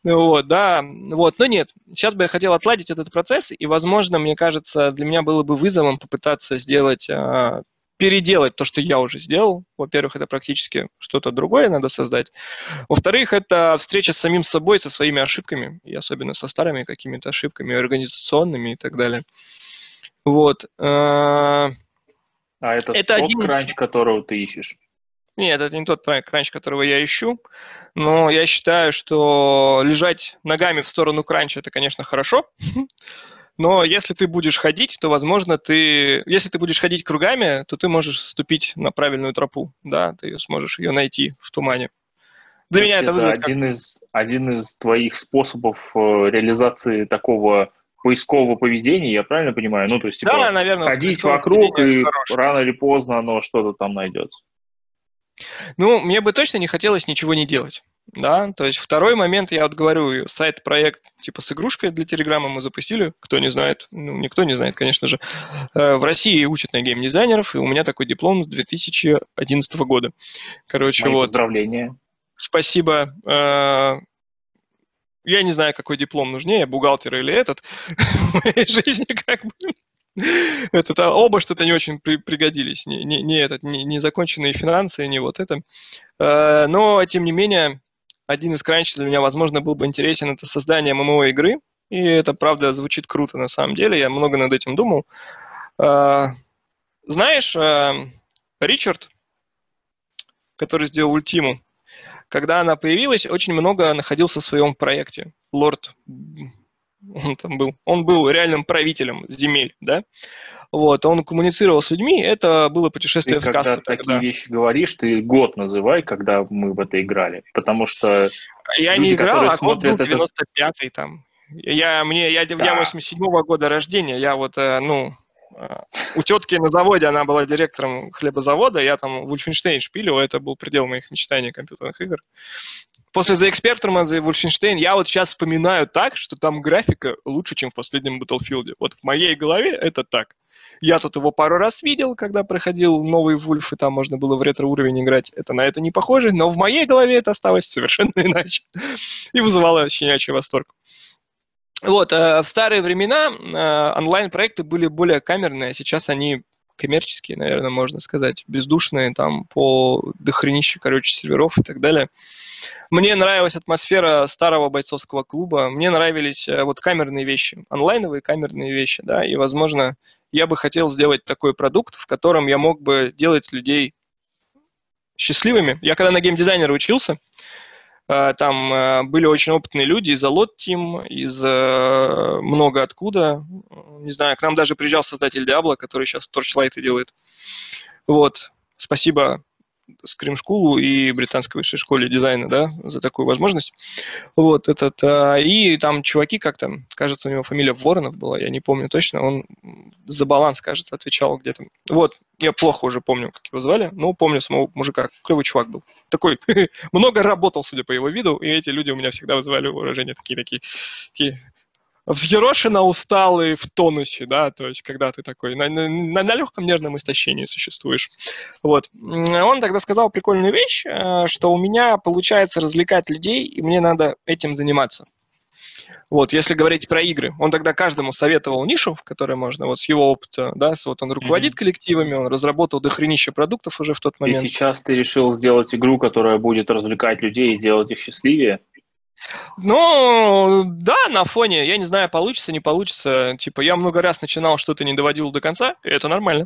Вот, да, вот, но нет. Сейчас бы я хотел отладить этот процесс, и, возможно, мне кажется, для меня было бы вызовом попытаться сделать, а, переделать то, что я уже сделал. Во-первых, это практически что-то другое надо создать. Во-вторых, это встреча с самим собой, со своими ошибками, и особенно со старыми какими-то ошибками, организационными и так далее. Вот. А, а это, это тот один... кранч, которого ты ищешь? Нет, это не тот кранч, которого я ищу, но я считаю, что лежать ногами в сторону кранча это, конечно, хорошо, но если ты будешь ходить, то, возможно, ты... Если ты будешь ходить кругами, то ты можешь ступить на правильную тропу, да, ты сможешь ее найти в тумане. За меня это, это один, как... из, один из твоих способов э, реализации такого поискового поведения, я правильно понимаю? Ну, то есть, типа, да, наверное, ходить вокруг, и хорошее. рано или поздно оно что-то там найдется. Ну, мне бы точно не хотелось ничего не делать. Да, то есть второй момент, я вот говорю, сайт-проект типа с игрушкой для Телеграма мы запустили, кто не знает, ну, никто не знает, конечно же. Э, в России учат на гейм-дизайнеров, и у меня такой диплом с 2011 года. Короче, Мои вот. поздравления. Спасибо. Э, я не знаю, какой диплом нужнее, бухгалтер или этот в моей жизни как бы. Это оба что-то не очень при, пригодились. Не, не, не, этот, не, не законченные финансы, не вот это. Э, но, тем не менее, один из кранчей для меня, возможно, был бы интересен, это создание ММО игры. И это, правда, звучит круто на самом деле. Я много над этим думал. Э, знаешь, э, Ричард, который сделал Ультиму, когда она появилась, очень много находился в своем проекте. Лорд он там был, он был реальным правителем земель, да, вот, он коммуницировал с людьми, это было путешествие ты в сказку. Когда такие вещи говоришь, ты год называй, когда мы в это играли, потому что Я люди, не играл, а год был 95-й это... там. Я, мне, я, да. я 87-го года рождения, я вот, э, ну, э, у тетки на заводе, она была директором хлебозавода, я там Wolfenstein шпилил, это был предел моих мечтаний компьютерных игр после The Expectrum и The Wolfenstein я вот сейчас вспоминаю так, что там графика лучше, чем в последнем Battlefield. Вот в моей голове это так. Я тут его пару раз видел, когда проходил новый Вульф, и там можно было в ретро-уровень играть. Это на это не похоже, но в моей голове это осталось совершенно иначе. И вызывало щенячий восторг. Вот, э, в старые времена э, онлайн-проекты были более камерные, а сейчас они коммерческие, наверное, можно сказать, бездушные, там по дохренище, короче, серверов и так далее. Мне нравилась атмосфера старого бойцовского клуба, мне нравились э, вот камерные вещи, онлайновые камерные вещи, да, и, возможно, я бы хотел сделать такой продукт, в котором я мог бы делать людей счастливыми. Я когда на геймдизайнера учился, там э, были очень опытные люди из Alot Team, из много откуда. Не знаю, к нам даже приезжал создатель Diablo, который сейчас Torchlight делает. Вот. Спасибо School и Британской высшей школе дизайна, да, за такую возможность. Вот этот, а, и там чуваки как-то, кажется, у него фамилия Воронов была, я не помню точно, он за баланс, кажется, отвечал где-то. Вот, я плохо уже помню, как его звали, но помню самого мужика, клевый чувак был. Такой, много работал, судя по его виду, и эти люди у меня всегда вызывали уважение, такие-такие, такие взъерошенно усталый в тонусе, да, то есть когда ты такой на, на, на легком нервном истощении существуешь. Вот. Он тогда сказал прикольную вещь, э, что у меня получается развлекать людей, и мне надо этим заниматься. Вот, если говорить про игры, он тогда каждому советовал нишу, в которой можно, вот с его опыта, да, вот он руководит mm-hmm. коллективами, он разработал дохренище продуктов уже в тот момент. И сейчас ты решил сделать игру, которая будет развлекать людей и делать их счастливее? Ну, да, на фоне, я не знаю, получится, не получится. Типа, я много раз начинал, что-то не доводил до конца, и это нормально.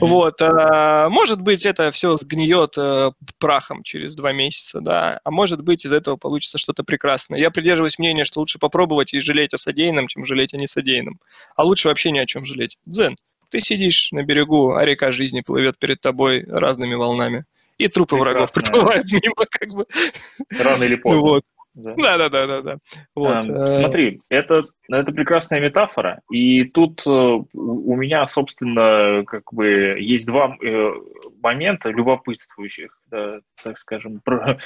Вот. А, может быть, это все сгниет э, прахом через два месяца, да, а может быть, из этого получится что-то прекрасное. Я придерживаюсь мнения, что лучше попробовать и жалеть о содеянном, чем жалеть о несодеянном. А лучше вообще ни о чем жалеть. Дзен. Ты сидишь на берегу, а река жизни плывет перед тобой разными волнами и трупы Прекрасная. врагов проплывают мимо, как бы. Рано или поздно. Вот. Да, да, да, да, да. Вот. Эм, смотри, это, это прекрасная метафора, и тут э, у меня, собственно, как бы есть два э, момента любопытствующих, да, так скажем, про,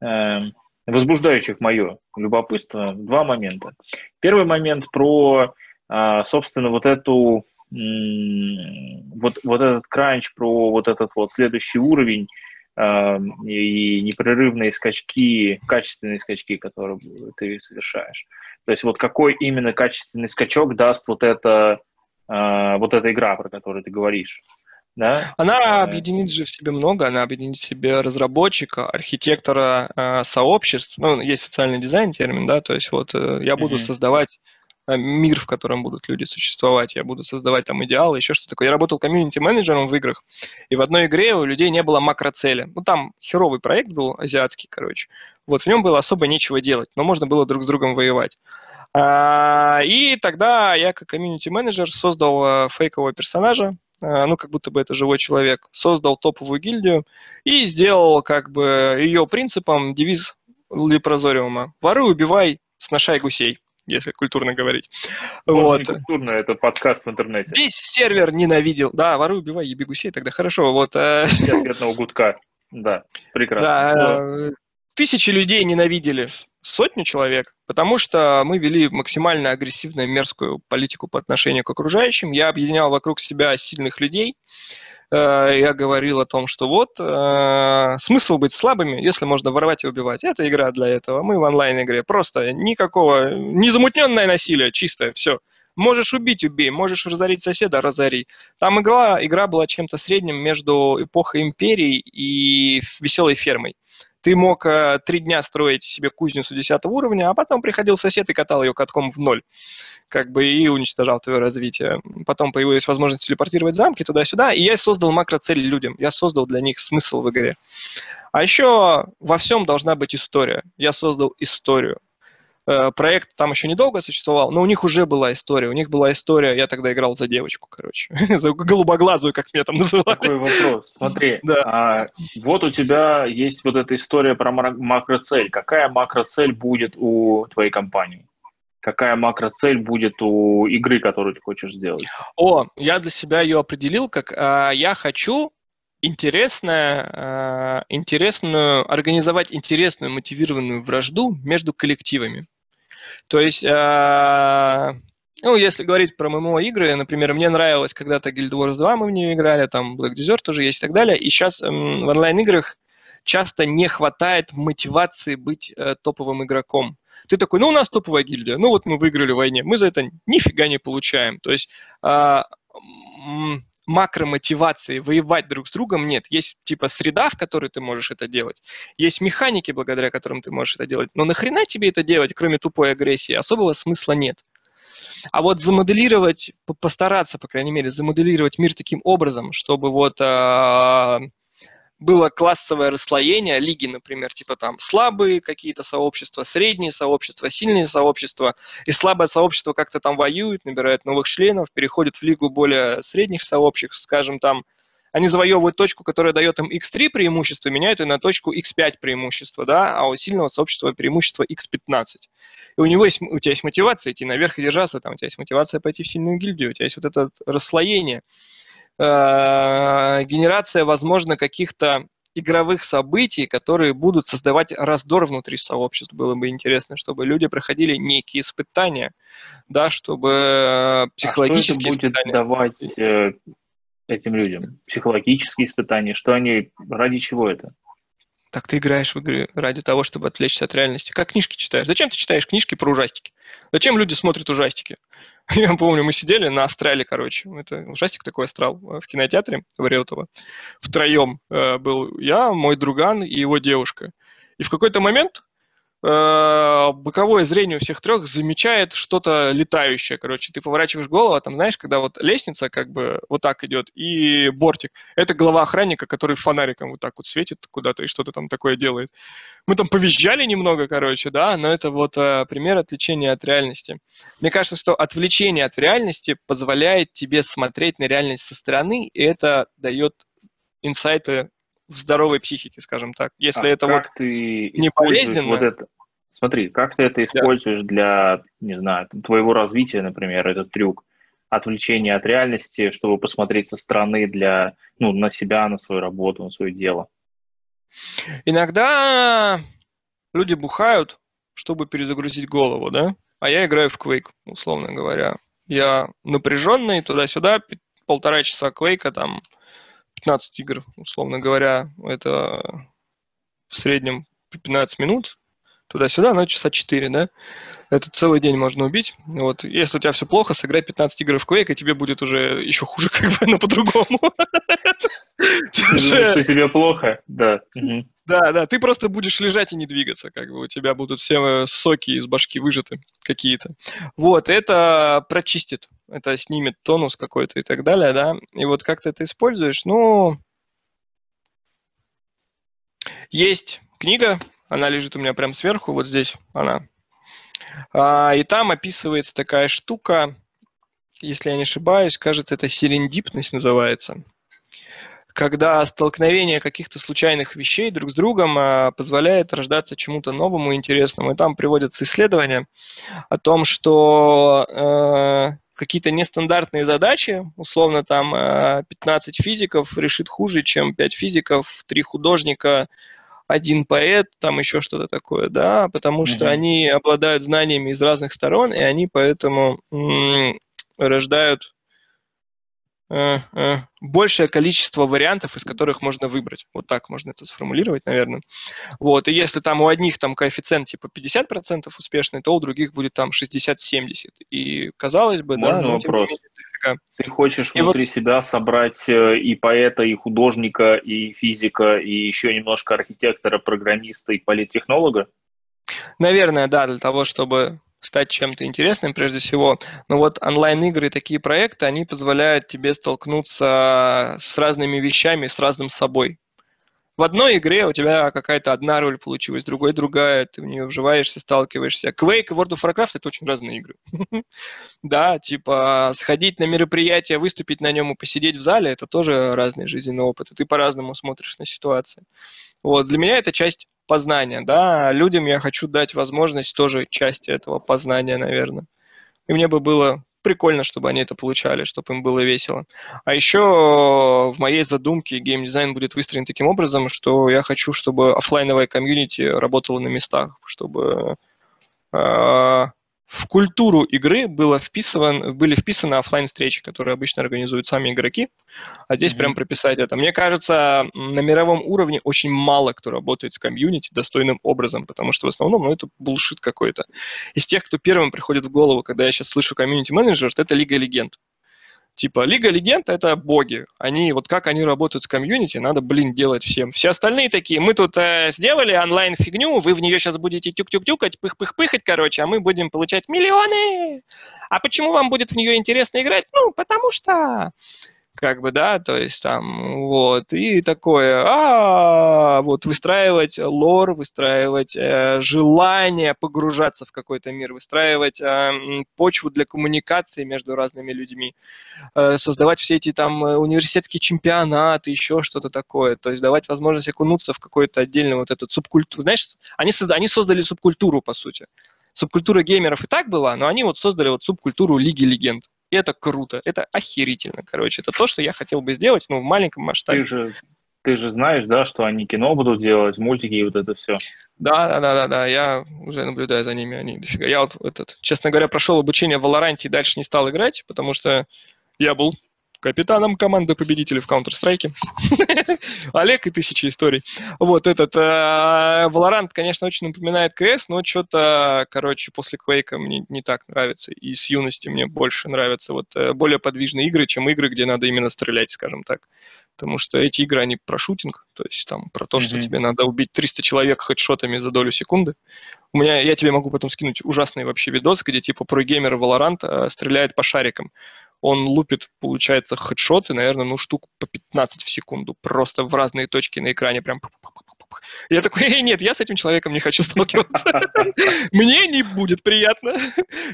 э, возбуждающих мое любопытство. Два момента. Первый момент про, э, собственно, вот эту вот, вот этот кранч, про вот этот вот следующий уровень, и непрерывные скачки, качественные скачки, которые ты совершаешь. То есть вот какой именно качественный скачок даст вот эта, а, вот эта игра, про которую ты говоришь. Да? Она э. объединит же в себе много, она объединит в себе разработчика, архитектора э, сообществ, ну, есть социальный дизайн термин, да, то есть вот э, я буду mm-hmm. создавать Э, мир, в котором будут люди существовать, я буду создавать там идеалы, еще что-то такое. Я работал комьюнити-менеджером в играх, и в одной игре у людей не было макроцели. Ну, там херовый проект был, азиатский, короче. Вот, в нем было особо нечего делать, но можно было друг с другом воевать. А, и тогда я как комьюнити-менеджер создал э, фейкового персонажа, э, ну, как будто бы это живой человек, создал топовую гильдию и сделал как бы ее принципом девиз Лепрозориума. Воруй, убивай, сношай гусей если культурно говорить. Можно вот. культурно, это подкаст в интернете. Весь сервер ненавидел. Да, воруй, убивай, еби гусей, тогда хорошо. Вот, э... И ответного гудка. Да, прекрасно. Да, э, тысячи людей ненавидели сотню человек, потому что мы вели максимально агрессивную, мерзкую политику по отношению к окружающим. Я объединял вокруг себя сильных людей. Э, я говорил о том, что вот э, смысл быть слабыми, если можно воровать и убивать. Это игра для этого. Мы в онлайн-игре. Просто никакого, незамутненное насилие, чистое, все. Можешь убить, убей. Можешь разорить соседа, разори. Там игра, игра была чем-то средним между эпохой империи и веселой фермой. Ты мог э, три дня строить себе кузницу 10 уровня, а потом приходил сосед и катал ее катком в ноль как бы и уничтожал твое развитие. Потом появилась возможность телепортировать замки туда-сюда, и я создал макроцель людям. Я создал для них смысл в игре. А еще во всем должна быть история. Я создал историю. Э, проект там еще недолго существовал, но у них уже была история. У них была история, я тогда играл за девочку, короче, за голубоглазую, как меня там называли. Такой вопрос. Смотри, да. а, вот у тебя есть вот эта история про макроцель. Какая макроцель будет у твоей компании? Какая макроцель будет у игры, которую ты хочешь сделать? О, я для себя ее определил как а, я хочу интересное, а, интересную, организовать интересную мотивированную вражду между коллективами. То есть, а, ну, если говорить про ММО-игры, например, мне нравилось когда-то Guild Wars 2, мы в нее играли, там Black Desert тоже есть и так далее, и сейчас в онлайн-играх часто не хватает мотивации быть э, топовым игроком. Ты такой, ну, у нас топовая гильдия, ну, вот мы выиграли в войне, мы за это нифига не получаем. То есть э, макромотивации воевать друг с другом нет. Есть типа среда, в которой ты можешь это делать. Есть механики, благодаря которым ты можешь это делать. Но нахрена тебе это делать, кроме тупой агрессии? Особого смысла нет. А вот замоделировать, постараться, по крайней мере, замоделировать мир таким образом, чтобы вот э, было классовое расслоение лиги, например, типа там слабые какие-то сообщества, средние сообщества, сильные сообщества, и слабое сообщество как-то там воюет, набирает новых членов, переходит в лигу более средних сообществ, скажем, там они завоевывают точку, которая дает им x3 преимущество, меняют ее на точку x5 преимущества, да, а у сильного сообщества преимущество x15. И у него есть, у тебя есть мотивация идти наверх и держаться, там, у тебя есть мотивация пойти в сильную гильдию, у тебя есть вот это расслоение. Э, генерация, возможно, каких-то игровых событий, которые будут создавать раздор внутри сообществ. Было бы интересно, чтобы люди проходили некие испытания, да, чтобы психологические а что это будет испытания... давать э, этим людям? Психологические испытания? Что они... Ради чего это? Так ты играешь в игры ради того, чтобы отвлечься от реальности. Как книжки читаешь? Зачем ты читаешь книжки про ужастики? Зачем люди смотрят ужастики? Я помню, мы сидели на астрале, короче. Это ужастик такой астрал э, в кинотеатре в Реутово. Втроем э, был я, мой друган и его девушка. И в какой-то момент боковое зрение у всех трех замечает что-то летающее, короче. Ты поворачиваешь голову, а там, знаешь, когда вот лестница как бы вот так идет, и бортик. Это голова охранника, который фонариком вот так вот светит куда-то и что-то там такое делает. Мы там повизжали немного, короче, да, но это вот э, пример отвлечения от реальности. Мне кажется, что отвлечение от реальности позволяет тебе смотреть на реальность со стороны, и это дает инсайты в здоровой психике, скажем так. Если а это как вот ты не болезненно... Вот это? Смотри, как ты это используешь да. для, не знаю, твоего развития, например, этот трюк, отвлечение от реальности, чтобы посмотреть со стороны для, ну, на себя, на свою работу, на свое дело? Иногда люди бухают, чтобы перезагрузить голову, да? А я играю в Quake, условно говоря. Я напряженный, туда-сюда, полтора часа Quake, там 15 игр, условно говоря, это в среднем 15 минут, туда-сюда, но часа 4, да? Это целый день можно убить. Вот. Если у тебя все плохо, сыграй 15 игр в Quake, и тебе будет уже еще хуже, как бы, но по-другому. Что тебе плохо, да. Да, да, ты просто будешь лежать и не двигаться, как бы у тебя будут все соки из башки выжаты какие-то. Вот, это прочистит, это снимет тонус какой-то и так далее, да. И вот как ты это используешь, ну, есть книга, она лежит у меня прямо сверху, вот здесь она. А, и там описывается такая штука, если я не ошибаюсь, кажется, это серендипность называется когда столкновение каких-то случайных вещей друг с другом а, позволяет рождаться чему-то новому и интересному. И там приводятся исследования о том, что э, какие-то нестандартные задачи, условно там 15 э, физиков решит хуже, чем 5 физиков, 3 художника, один поэт, там еще что-то такое, да, потому что mm-hmm. они обладают знаниями из разных сторон, и они поэтому м- рождают большее количество вариантов, из которых можно выбрать. Вот так можно это сформулировать, наверное. Вот, и если там у одних там коэффициент типа 50% успешный, то у других будет там 60-70. И казалось бы, можно да... Ну, вопрос? Менее, ты хочешь и внутри вот... себя собрать э, и поэта, и художника, и физика, и еще немножко архитектора, программиста и политтехнолога? Наверное, да, для того, чтобы стать чем-то интересным прежде всего. Но вот онлайн-игры, такие проекты, они позволяют тебе столкнуться с разными вещами, с разным собой. В одной игре у тебя какая-то одна роль получилась, в другой другая, ты в нее вживаешься, сталкиваешься. Quake и World of Warcraft — это очень разные игры. да, типа сходить на мероприятие, выступить на нем и посидеть в зале — это тоже разный жизненный опыт, и ты по-разному смотришь на ситуацию. Вот, для меня это часть познания, да, людям я хочу дать возможность тоже части этого познания, наверное. И мне бы было прикольно, чтобы они это получали, чтобы им было весело. А еще в моей задумке геймдизайн будет выстроен таким образом, что я хочу, чтобы офлайновая комьюнити работала на местах, чтобы э, в культуру игры было вписан, были вписаны офлайн встречи которые обычно организуют сами игроки, а здесь mm-hmm. прям прописать это. Мне кажется, на мировом уровне очень мало кто работает с комьюнити достойным образом, потому что в основном ну, это булшит какой-то. Из тех, кто первым приходит в голову, когда я сейчас слышу комьюнити-менеджер, это Лига Легенд. Типа, Лига Легенд — это боги. Они, вот как они работают с комьюнити, надо, блин, делать всем. Все остальные такие, мы тут э, сделали онлайн-фигню, вы в нее сейчас будете тюк-тюк-тюкать, пых-пых-пыхать, короче, а мы будем получать миллионы. А почему вам будет в нее интересно играть? Ну, потому что как бы, да, то есть там, вот, и такое, а, вот, выстраивать лор, выстраивать э, желание погружаться в какой-то мир, выстраивать э, почву для коммуникации между разными людьми, э, создавать все эти там университетские чемпионаты, еще что-то такое, то есть давать возможность окунуться в какой-то отдельный вот этот субкультуру, знаешь, они, созда- они создали субкультуру, по сути, субкультура геймеров и так была, но они вот создали вот субкультуру Лиги Легенд. И это круто, это охерительно, короче. Это то, что я хотел бы сделать, ну, в маленьком масштабе. Ты же, ты же знаешь, да, что они кино будут делать, мультики и вот это все. Да, да, да, да, да, я уже наблюдаю за ними, они дофига. Я вот этот, честно говоря, прошел обучение в Valorant и дальше не стал играть, потому что я был капитаном команды победителей в Counter-Strike. Олег и тысячи историй. Вот этот э, Valorant, конечно, очень напоминает CS, но что-то, короче, после Quake мне не так нравится. И с юности мне больше нравятся вот э, более подвижные игры, чем игры, где надо именно стрелять, скажем так. Потому что эти игры, они про шутинг, то есть там про то, mm-hmm. что тебе надо убить 300 человек хедшотами за долю секунды. У меня, я тебе могу потом скинуть ужасный вообще видос, где типа про геймера Valorant э, стреляет по шарикам он лупит, получается, хедшоты, наверное, ну, штук по 15 в секунду, просто в разные точки на экране, прям я такой, нет, я с этим человеком не хочу сталкиваться. Мне не будет приятно.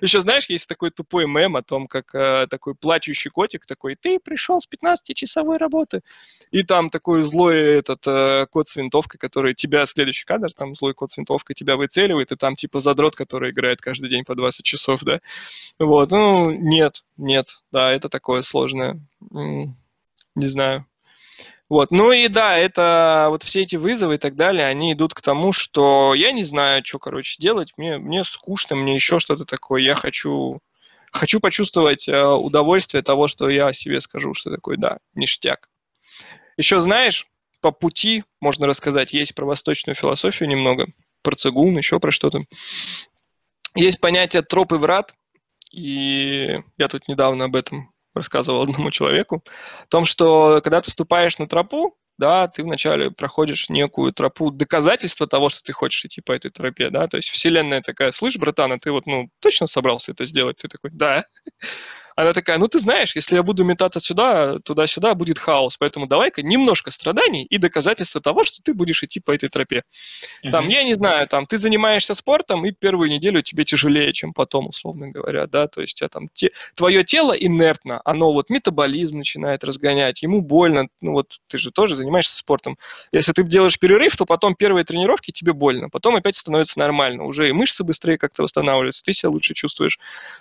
Еще, знаешь, есть такой тупой мем о том, как э, такой плачущий котик такой, ты пришел с 15-часовой работы. И там такой злой этот э, кот с винтовкой, который тебя, следующий кадр, там злой кот с винтовкой тебя выцеливает, и там типа задрот, который играет каждый день по 20 часов, да. Вот, ну, нет, нет, да, это такое сложное. Не знаю. Вот. Ну и да, это вот все эти вызовы и так далее, они идут к тому, что я не знаю, что, короче, делать, мне, мне скучно, мне еще что-то такое, я хочу, хочу почувствовать э, удовольствие того, что я себе скажу, что такое, да, ништяк. Еще знаешь, по пути можно рассказать, есть про восточную философию немного, про цигун, еще про что-то. Есть понятие троп и врат, и я тут недавно об этом рассказывал одному человеку, о том, что когда ты вступаешь на тропу, да, ты вначале проходишь некую тропу доказательства того, что ты хочешь идти по этой тропе, да, то есть вселенная такая, слышь, братан, а ты вот, ну, точно собрался это сделать? Ты такой, да. Она такая, ну ты знаешь, если я буду метаться сюда, туда-сюда, будет хаос, поэтому давай-ка немножко страданий и доказательства того, что ты будешь идти по этой тропе. Uh-huh. Там, я не знаю, там, ты занимаешься спортом, и первую неделю тебе тяжелее, чем потом, условно говоря, да, то есть а там те, твое тело инертно, оно вот метаболизм начинает разгонять, ему больно, ну вот ты же тоже занимаешься спортом. Если ты делаешь перерыв, то потом первые тренировки тебе больно, потом опять становится нормально, уже и мышцы быстрее как-то восстанавливаются, ты себя лучше чувствуешь.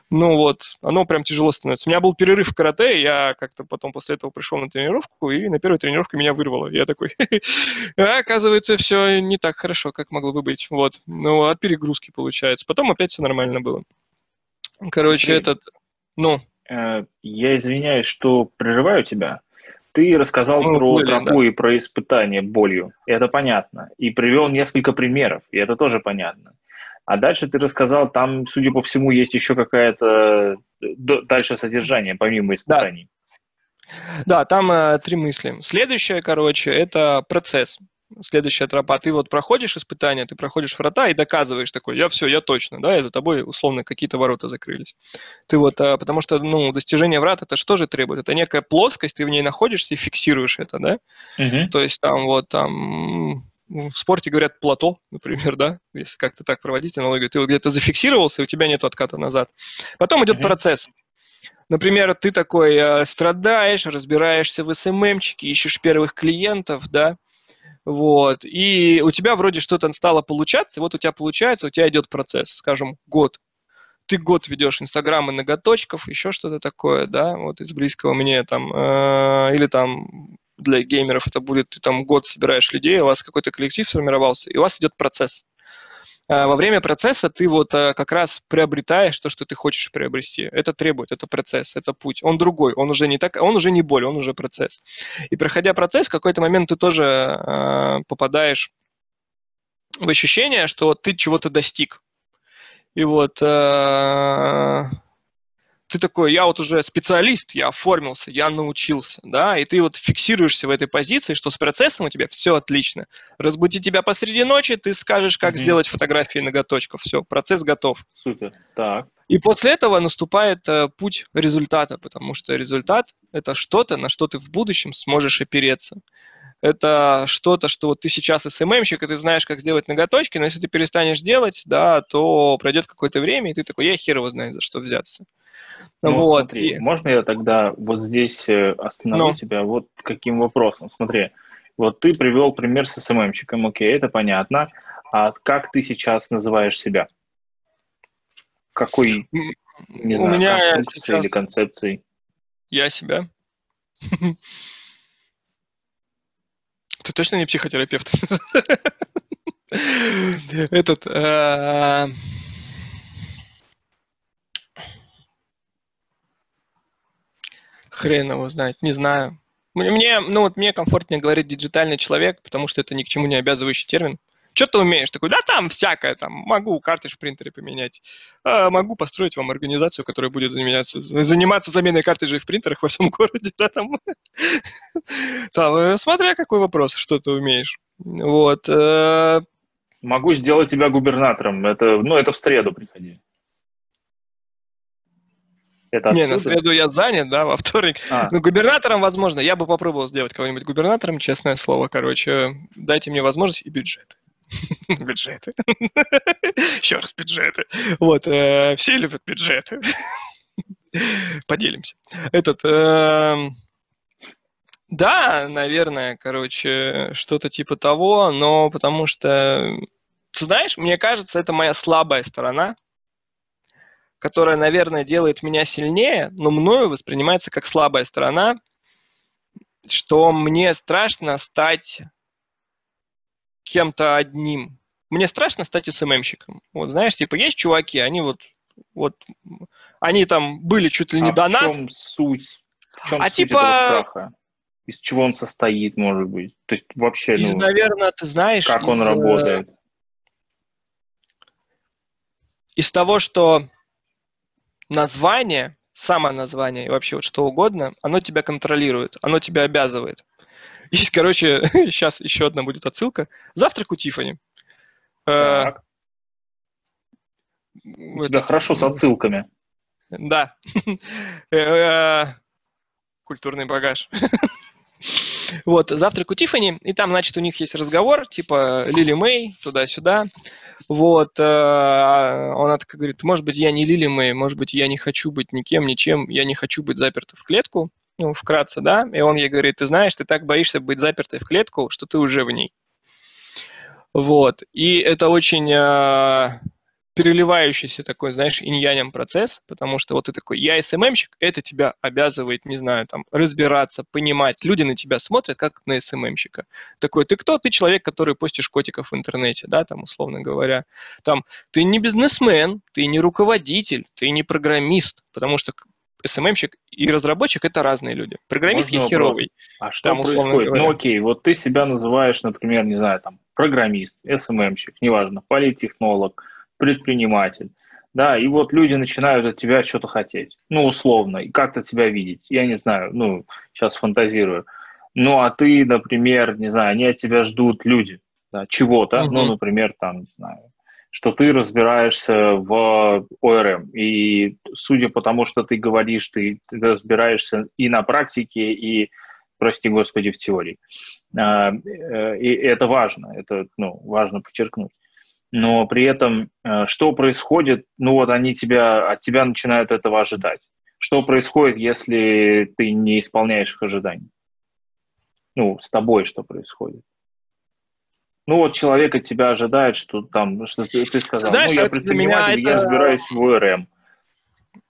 Ну вот, оно прям тяжело становится. У меня был перерыв в карате, я как-то потом после этого пришел на тренировку, и на первой тренировке меня вырвало. Я такой, а, оказывается, все не так хорошо, как могло бы быть. Вот, ну, от перегрузки получается. Потом опять все нормально было. Короче, этот, ну... Э, я извиняюсь, что прерываю тебя. Ты рассказал ну, про были, тропу да. и про испытание болью. Это понятно. И привел несколько примеров, и это тоже понятно. А дальше ты рассказал, там, судя по всему, есть еще какая-то дальше содержание, помимо испытаний. Да, да там э, три мысли. Следующее, короче, это процесс. Следующая тропа. Ты вот проходишь испытания, ты проходишь врата и доказываешь такой, я все, я точно, да, и за тобой условно какие-то ворота закрылись. Ты вот, а, потому что, ну, достижение врат это что же требует? Это некая плоскость, ты в ней находишься и фиксируешь это, да? Угу. То есть там вот там в спорте говорят плато, например, да, если как-то так проводить аналогию, ты вот где-то зафиксировался, и у тебя нет отката назад. Потом идет mm-hmm. процесс. Например, ты такой э, страдаешь, разбираешься в СММчике, ищешь первых клиентов, да, вот, и у тебя вроде что-то стало получаться, вот у тебя получается, у тебя идет процесс, скажем, год. Ты год ведешь инстаграмы ноготочков, еще что-то такое, да, вот из близкого мне там, э, или там для геймеров это будет, ты там год собираешь людей, у вас какой-то коллектив сформировался, и у вас идет процесс. А во время процесса ты вот а, как раз приобретаешь то, что ты хочешь приобрести. Это требует, это процесс, это путь. Он другой, он уже не так, он уже не боль, он уже процесс. И проходя процесс, в какой-то момент ты тоже э, попадаешь в ощущение, что ты чего-то достиг. И вот э, ты такой, я вот уже специалист, я оформился, я научился, да, и ты вот фиксируешься в этой позиции, что с процессом у тебя все отлично. Разбуди тебя посреди ночи, ты скажешь, как mm-hmm. сделать фотографии ноготочков, все, процесс готов. Супер, так. И после этого наступает э, путь результата, потому что результат – это что-то, на что ты в будущем сможешь опереться. Это что-то, что вот ты сейчас СММщик, и ты знаешь, как сделать ноготочки, но если ты перестанешь делать, да, то пройдет какое-то время, и ты такой, я хер его знаю, за что взяться. Ну, вот. смотри, и... можно я тогда вот здесь э, остановлю ну. тебя вот каким вопросом? Смотри, вот ты привел пример с СММщиком, окей, это понятно. А как ты сейчас называешь себя? Какой, не У знаю, меня сейчас... или концепцией? Я себя. Ты точно не психотерапевт? Этот... Хрен его знает, не знаю. Мне, ну вот мне комфортнее говорить диджитальный человек, потому что это ни к чему не обязывающий термин. Что ты умеешь? Такой, да там всякое, там, могу картридж в принтере поменять, а, могу построить вам организацию, которая будет заниматься, заниматься заменой картриджей в принтерах во всем городе, да, там. Там, э, смотря какой вопрос, что ты умеешь. Вот. Э. Могу сделать тебя губернатором, это, ну, это в среду приходи. Это Не, на среду я занят, да, во вторник. А. Ну, губернатором, возможно, я бы попробовал сделать кого-нибудь губернатором, честное слово, короче. Дайте мне возможность и бюджет. Бюджеты. Еще раз бюджеты. Вот, э, все любят бюджеты. Поделимся. Этот, эм, да, наверное, короче, что-то типа того, но потому что, знаешь, мне кажется, это моя слабая сторона, которая, наверное, делает меня сильнее, но мною воспринимается как слабая сторона, что мне страшно стать кем-то одним. Мне страшно стать СММщиком. Вот знаешь, типа есть чуваки, они вот, вот, они там были чуть ли не а до в нас. Чем суть? В чем а суть типа... этого страха? Из чего он состоит, может быть? То есть вообще, из, ну, наверное, ты знаешь, как из, он работает? Из того, что название, само название и вообще вот что угодно, оно тебя контролирует, оно тебя обязывает. Есть, короче, сейчас еще одна будет отсылка. Завтрак у Тифани. Э, так. У тебя хорошо с отсылками. Да. Э, культурный багаж. Вот, завтрак у Тифани, и там, значит, у них есть разговор, типа Лили Мэй, туда-сюда. Вот, э, он так говорит, может быть, я не Лили Мэй, может быть, я не хочу быть никем, ничем, я не хочу быть заперта в клетку, ну, вкратце, да, и он ей говорит, ты знаешь, ты так боишься быть запертой в клетку, что ты уже в ней. Вот, и это очень э, переливающийся такой, знаешь, иньянем процесс, потому что вот ты такой, я СММщик, это тебя обязывает, не знаю, там, разбираться, понимать. Люди на тебя смотрят, как на СММщика. Такой, ты кто? Ты человек, который постишь котиков в интернете, да, там, условно говоря. Там, ты не бизнесмен, ты не руководитель, ты не программист, потому что СММщик и разработчик это разные люди. Программист Можно херовый. А что там, происходит? Ну окей, вот ты себя называешь, например, не знаю, там, программист, СММщик, неважно, политтехнолог, предприниматель, да, и вот люди начинают от тебя что-то хотеть, ну, условно, и как-то тебя видеть, я не знаю, ну, сейчас фантазирую, ну, а ты, например, не знаю, они от тебя ждут люди, да, чего-то, mm-hmm. ну, например, там, не знаю, что ты разбираешься в ОРМ, и судя по тому, что ты говоришь, ты, ты разбираешься и на практике, и, прости господи, в теории. А, э, и это важно, это ну, важно подчеркнуть но при этом э, что происходит, ну вот они тебя, от тебя начинают этого ожидать. Что происходит, если ты не исполняешь их ожиданий? Ну, с тобой что происходит? Ну вот человек от тебя ожидает, что там, что ты, ты сказал, Знаешь, ну я предприниматель, я это... разбираюсь в ОРМ.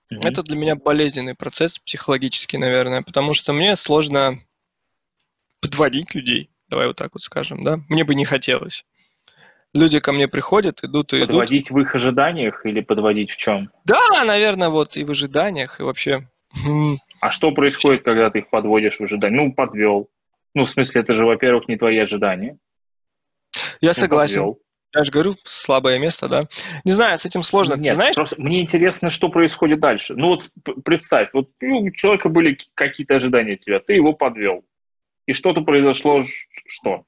Это для меня болезненный процесс психологический, наверное, потому что мне сложно подводить людей, давай вот так вот скажем, да, мне бы не хотелось люди ко мне приходят, идут и Подводить идут. в их ожиданиях или подводить в чем? Да, наверное, вот и в ожиданиях, и вообще. А что происходит, когда ты их подводишь в ожидание? Ну, подвел. Ну, в смысле, это же, во-первых, не твои ожидания. Я ну, согласен. Подвел. Я же говорю, слабое место, да. Не знаю, с этим сложно. Нет, ты знаешь? Просто мне интересно, что происходит дальше. Ну вот представь, вот ну, у человека были какие-то ожидания от тебя, ты его подвел. И что-то произошло, что?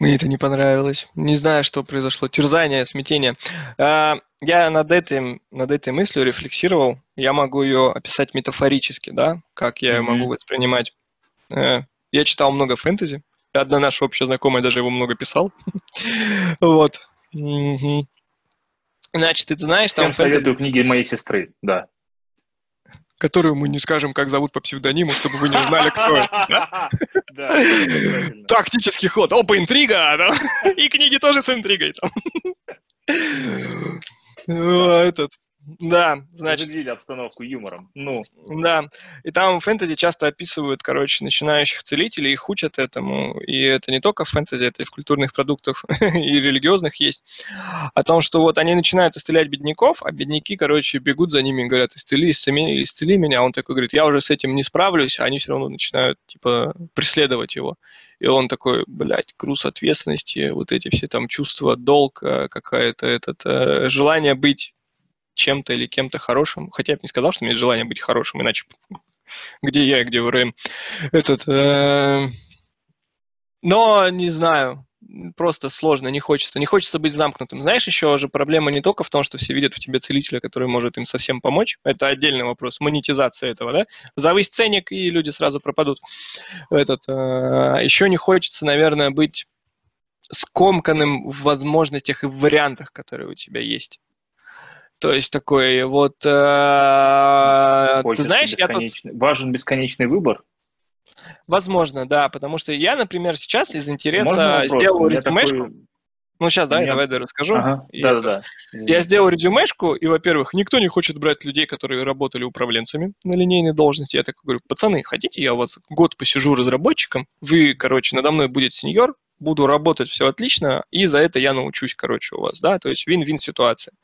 Мне это не понравилось. Не знаю, что произошло. Терзание, смятение. А, я над, этим, над этой мыслью рефлексировал. Я могу ее описать метафорически, да, как я mm-hmm. могу воспринимать. Э, я читал много фэнтези. Одна наша общая знакомая даже его много писал. Вот. Значит, ты знаешь, там... Всем советую книги моей сестры, да которую мы не скажем, как зовут по псевдониму, чтобы вы не знали, кто это. Тактический ход. Опа, интрига! И книги тоже с интригой. Этот. Да, значит... Разделили обстановку юмором. Ну. Да. И там в фэнтези часто описывают, короче, начинающих целителей, их учат этому. И это не только в фэнтези, это и в культурных продуктах и религиозных есть. О том, что вот они начинают исцелять бедняков, а бедняки, короче, бегут за ними и говорят, исцели, исцели, исцели меня. А он такой говорит, я уже с этим не справлюсь, а они все равно начинают, типа, преследовать его. И он такой, блядь, груз ответственности, вот эти все там чувства, долг, э, какая-то этот, э, желание быть чем-то или кем-то хорошим. Хотя я бы не сказал, что у меня есть желание быть хорошим, иначе где я где ВРМ. Этот, э, но не знаю, просто сложно, не хочется. Не хочется быть замкнутым. Знаешь, еще же проблема не только в том, что все видят в тебе целителя, который может им совсем помочь. Это отдельный вопрос, монетизация этого, да? Завысь ценник, и люди сразу пропадут. Этот, э, еще не хочется, наверное, быть скомканным в возможностях и в вариантах, которые у тебя есть. То есть такой вот... Э, ты знаешь, я тут... Важен бесконечный выбор? Возможно, да, потому что я, например, сейчас из интереса сделал резюмешку. Такой... Ну, сейчас, да, я давай я расскажу. Ага, да-да-да. Я сделал резюмешку, и, во-первых, никто не хочет брать людей, которые работали управленцами на линейной должности. Я так говорю, пацаны, хотите, я у вас год посижу разработчиком, вы, короче, надо мной будет сеньор, буду работать, все отлично, и за это я научусь, короче, у вас, да, то есть вин-вин ситуация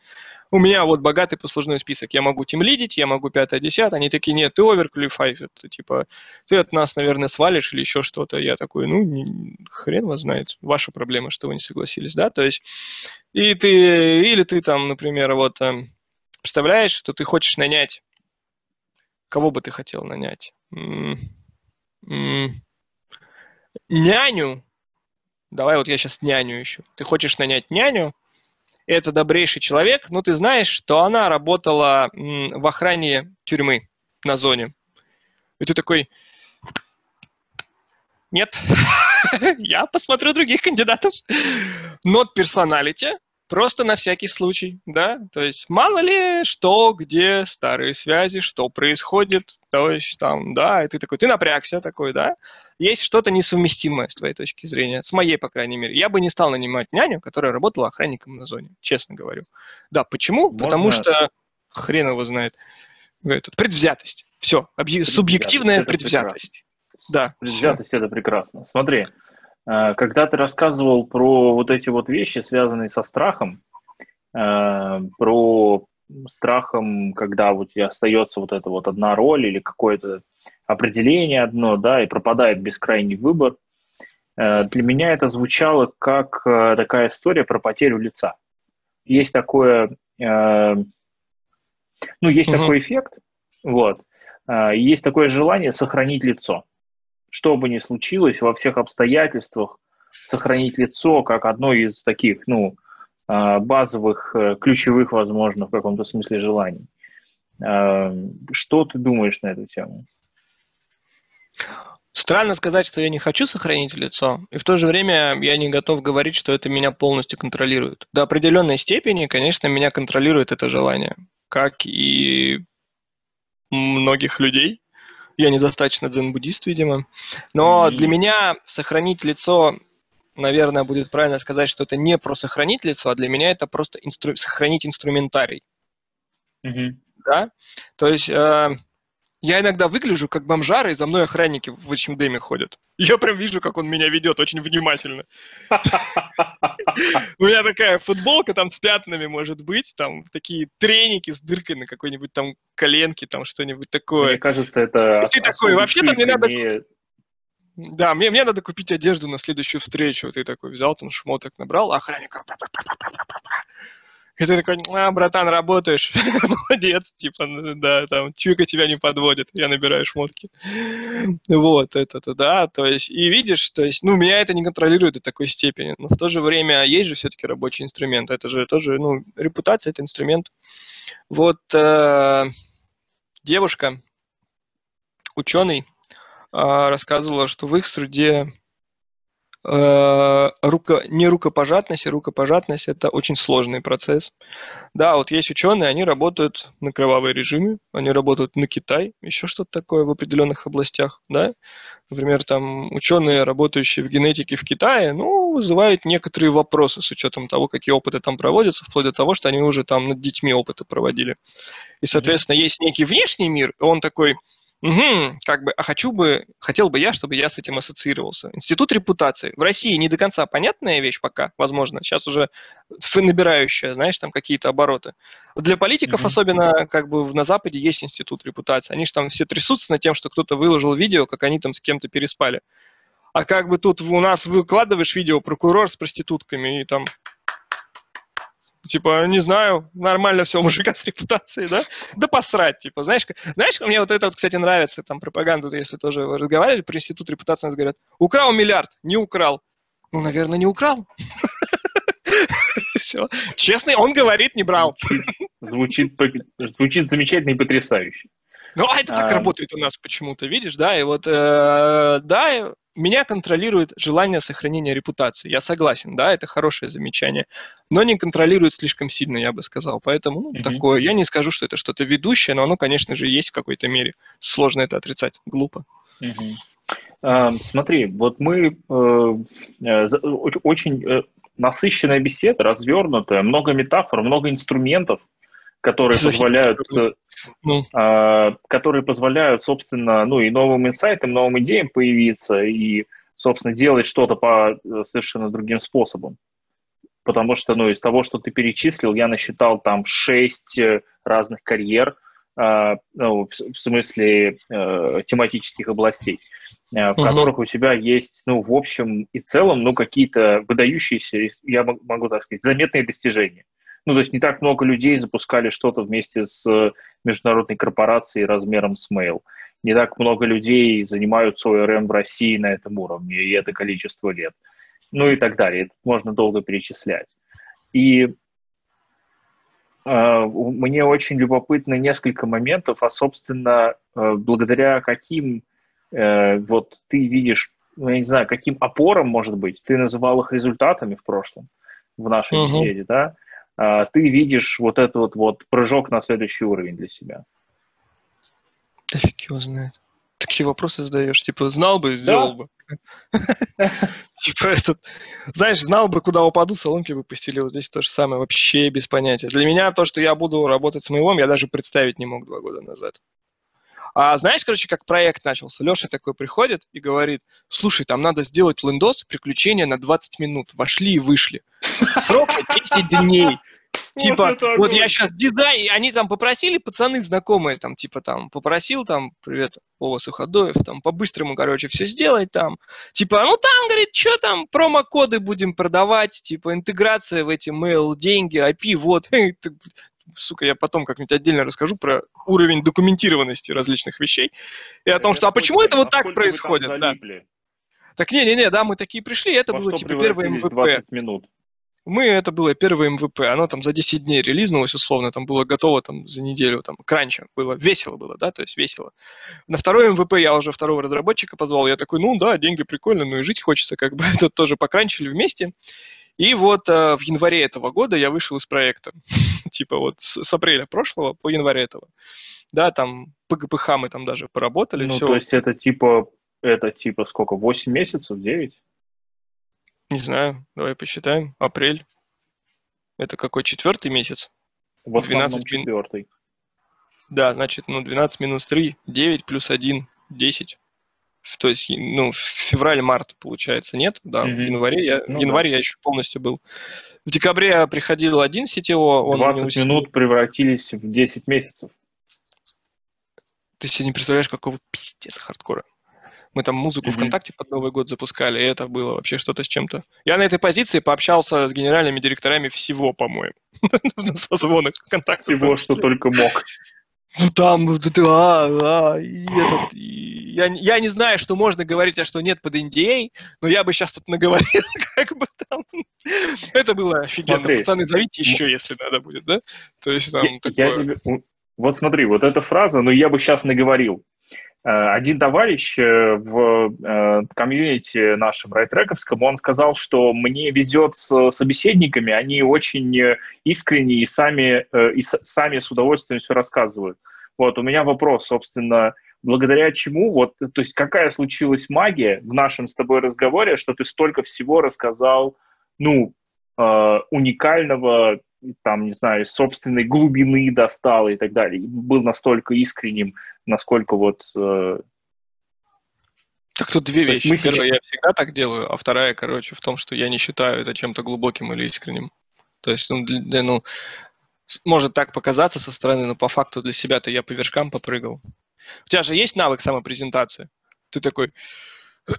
у меня вот богатый послужной список, я могу тем лидить, я могу 5-10, они такие, нет, ты overqualified, это, типа, ты от нас, наверное, свалишь или еще что-то. Я такой, ну, хрен вас знает, ваша проблема, что вы не согласились, да, то есть, и ты, или ты там, например, вот, эм, представляешь, что ты хочешь нанять, кого бы ты хотел нанять? няню, давай вот я сейчас няню ищу. Ты хочешь нанять няню, это добрейший человек, но ты знаешь, что она работала в охране тюрьмы на зоне. И ты такой, нет, я посмотрю других кандидатов. Not personality, Просто на всякий случай, да, то есть мало ли что, где старые связи, что происходит, то есть там, да, и ты такой, ты напрягся такой, да, есть что-то несовместимое с твоей точки зрения, с моей, по крайней мере. Я бы не стал нанимать няню, которая работала охранником на зоне, честно говорю. Да, почему? Можно... Потому что хрен его знает. Этот, предвзятость. Все, объ... субъективная предвзятость. Прекрасно. Да. Предвзятость это прекрасно. Смотри, когда ты рассказывал про вот эти вот вещи, связанные со страхом, э, про страхом, когда у тебя остается вот эта вот одна роль или какое-то определение одно, да, и пропадает бескрайний выбор, э, для меня это звучало как такая история про потерю лица. Есть такое, ну, есть угу. такой эффект, вот, есть такое желание сохранить лицо что бы ни случилось, во всех обстоятельствах сохранить лицо как одно из таких, ну, а, базовых, э, ключевых, возможно, в каком-то смысле желаний. А, что ты думаешь на эту тему? Странно сказать, что я не хочу сохранить лицо, и в то же время я не готов говорить, что это меня полностью контролирует. До определенной степени, конечно, меня контролирует это желание, как и многих людей. Я недостаточно дзен-буддист, видимо. Но для меня сохранить лицо, наверное, будет правильно сказать, что это не про сохранить лицо, а для меня это просто инстру... сохранить инструментарий. Mm-hmm. Да? То есть э, я иногда выгляжу как бомжара, и за мной охранники в H&M ходят. Я прям вижу, как он меня ведет очень внимательно. У меня такая футболка там с пятнами может быть, там такие треники с дыркой на какой-нибудь там коленке, там что-нибудь такое. Мне кажется, это... Ты такой, вообще-то мне надо... Да, мне, мне надо купить одежду на следующую встречу. Ты такой взял там шмоток, набрал, охранник и ты такой, а, братан, работаешь, молодец, типа, да, там, чуйка тебя не подводит, я набираю шмотки. Вот, это-то, да, то есть, и видишь, то есть, ну, меня это не контролирует до такой степени, но в то же время есть же все-таки рабочий инструмент, это же тоже, ну, репутация – это инструмент. Вот э, девушка, ученый, э, рассказывала, что в их среде Э, руко, не рукопожатность, а рукопожатность – это очень сложный процесс. Да, вот есть ученые, они работают на кровавой режиме, они работают на Китай, еще что-то такое в определенных областях, да. Например, там ученые, работающие в генетике в Китае, ну, вызывают некоторые вопросы с учетом того, какие опыты там проводятся, вплоть до того, что они уже там над детьми опыты проводили. И, соответственно, есть некий внешний мир, он такой – Угу, как бы, а хочу бы, хотел бы я, чтобы я с этим ассоциировался. Институт репутации. В России не до конца понятная вещь пока, возможно. Сейчас уже набирающая, знаешь, там какие-то обороты. Для политиков, mm особенно, как бы на Западе есть институт репутации. Они же там все трясутся над тем, что кто-то выложил видео, как они там с кем-то переспали. А как бы тут у нас выкладываешь видео прокурор с проститутками и там типа, не знаю, нормально все у мужика с репутацией, да? Да посрать, типа, знаешь, знаешь, мне вот это вот, кстати, нравится, там, пропаганду, если тоже разговаривали про институт репутации, говорят, украл миллиард, не украл. Ну, наверное, не украл. Все. Честно, он говорит, не брал. Звучит, звучит замечательно и потрясающе. Ну, а это так а... работает у нас почему-то, видишь, да, и вот, э, да, меня контролирует желание сохранения репутации. Я согласен, да, это хорошее замечание, но не контролирует слишком сильно, я бы сказал. Поэтому ну, такое. Я не скажу, что это что-то ведущее, но оно, конечно же, есть в какой-то мере. Сложно это отрицать, глупо. Смотри, вот мы uh, uh, очень э, насыщенная беседа, развернутая, много метафор, много инструментов, которые позволяют, э, ну. э, которые позволяют, собственно, ну и новым инсайтам, новым идеям появиться и, собственно, делать что-то по э, совершенно другим способом. Потому что, ну, из того, что ты перечислил, я насчитал там шесть э, разных карьер, э, ну, в, в смысле э, тематических областей, э, в угу. которых у тебя есть, ну, в общем и целом, ну, какие-то выдающиеся, я могу так сказать, заметные достижения. Ну, то есть не так много людей запускали что-то вместе с э, международной корпорацией размером с Mail. Не так много людей занимаются ORM в России на этом уровне, и это количество лет. Ну и так далее. Это можно долго перечислять. И мне очень любопытно несколько моментов, а, собственно, благодаря каким вот ты видишь, ну, я не знаю, каким опором, может быть, ты называл их результатами в прошлом, в нашей угу. беседе, да, ты видишь вот этот вот, вот прыжок на следующий уровень для себя. Да фиг его знает. Такие вопросы задаешь, типа, знал бы, сделал бы. Типа этот, знаешь, знал бы, куда упаду, соломки бы постелил. Здесь то же самое, вообще без понятия. Для меня то, что я буду работать с мейлом, я даже представить не мог два года назад. А знаешь, короче, как проект начался? Леша такой приходит и говорит, слушай, там надо сделать лендос, приключения на 20 минут. Вошли и вышли. Срок 10 дней. Типа, вот, вот я сейчас дизайн, они там попросили, пацаны знакомые, там, типа, там, попросил, там, привет, Вова Суходоев, там, по-быстрому, короче, все сделать, там, типа, ну, там, говорит, что там, промокоды будем продавать, типа, интеграция в эти mail, деньги, IP, вот, сука, я потом как-нибудь отдельно расскажу про уровень документированности различных вещей и о том, что, а почему это вот так происходит, да. Так не-не-не, да, мы такие пришли, это было, типа, первое МВП. 20 минут. Мы, это было первое MVP, оно там за 10 дней релизнулось условно, там было готово там за неделю, там, кранча, было весело было, да, то есть весело. На второй MVP я уже второго разработчика позвал, я такой, ну да, деньги прикольно, но и жить хочется, как бы, это тоже покранчили вместе. И вот э, в январе этого года я вышел из проекта, типа вот с, с апреля прошлого по января этого. Да, там по ГПХ мы там даже поработали. Ну, все. то есть это типа, это типа сколько, 8 месяцев, 9? Не знаю, давай посчитаем. Апрель. Это какой четвертый месяц? В основном 12 четвертый. Да, значит, ну, 12 минус 3, 9 плюс 1, 10. То есть, ну, февраль-март, получается, нет, да, mm-hmm. в январе я, ну, в январе да. я еще полностью был. В декабре приходил один CTO. Он 20 минут превратились в 10 месяцев. Ты себе не представляешь, какого пиздец хардкора. Мы там музыку mm-hmm. ВКонтакте под Новый год запускали, и это было вообще что-то с чем-то. Я на этой позиции пообщался с генеральными директорами всего, по-моему, на созвонах ВКонтакте. Всего, что только мог. Ну там, да, да, и этот, и я, я не знаю, что можно говорить, а что нет под NDA, но я бы сейчас тут наговорил, как бы там. Это было офигенно. Смотри, Пацаны, зовите еще, если надо будет, да? То есть там я, такое... я тебе... Вот смотри, вот эта фраза, ну я бы сейчас наговорил. Э, один товарищ э, в э, комьюнити нашем райтрековском, он сказал, что мне везет с собеседниками, они очень искренние и сами, и сами с удовольствием все рассказывают. Вот, у меня вопрос, собственно, благодаря чему, вот, то есть какая случилась магия в нашем с тобой разговоре, что ты столько всего рассказал, ну, уникального, там, не знаю, собственной глубины достал и так далее, был настолько искренним насколько вот... Э... Так тут две вещи. Мы Первая, я всегда так делаю, а вторая, короче, в том, что я не считаю это чем-то глубоким или искренним. То есть, ну, для, ну, может так показаться со стороны, но по факту для себя-то я по вершкам попрыгал. У тебя же есть навык самопрезентации? Ты такой,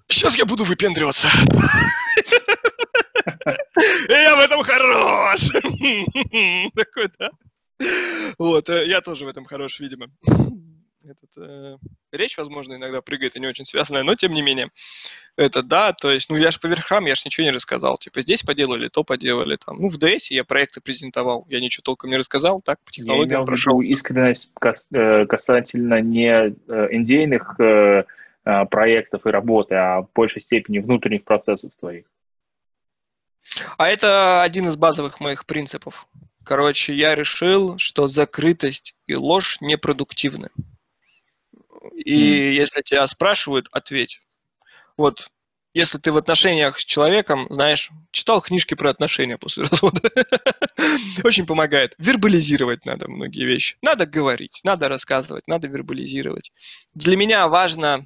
сейчас я буду выпендриваться. Я в этом хорош. Такой, да? Вот, э, я тоже в этом хорош, видимо этот, э, речь, возможно, иногда прыгает и не очень связанная, но тем не менее. Это да, то есть, ну я же по верхам, я же ничего не рассказал. Типа здесь поделали, то поделали. Там. Ну в DS я проекты презентовал, я ничего толком не рассказал, так по технологиям я прошел. искренность кас- э, касательно не э, индейных э, проектов и работы, а в большей степени внутренних процессов твоих. А это один из базовых моих принципов. Короче, я решил, что закрытость и ложь непродуктивны. И mm. если тебя спрашивают, ответь. Вот, если ты в отношениях с человеком, знаешь, читал книжки про отношения после развода, очень помогает. Вербализировать надо многие вещи. Надо говорить, надо рассказывать, надо вербализировать. Для меня важно,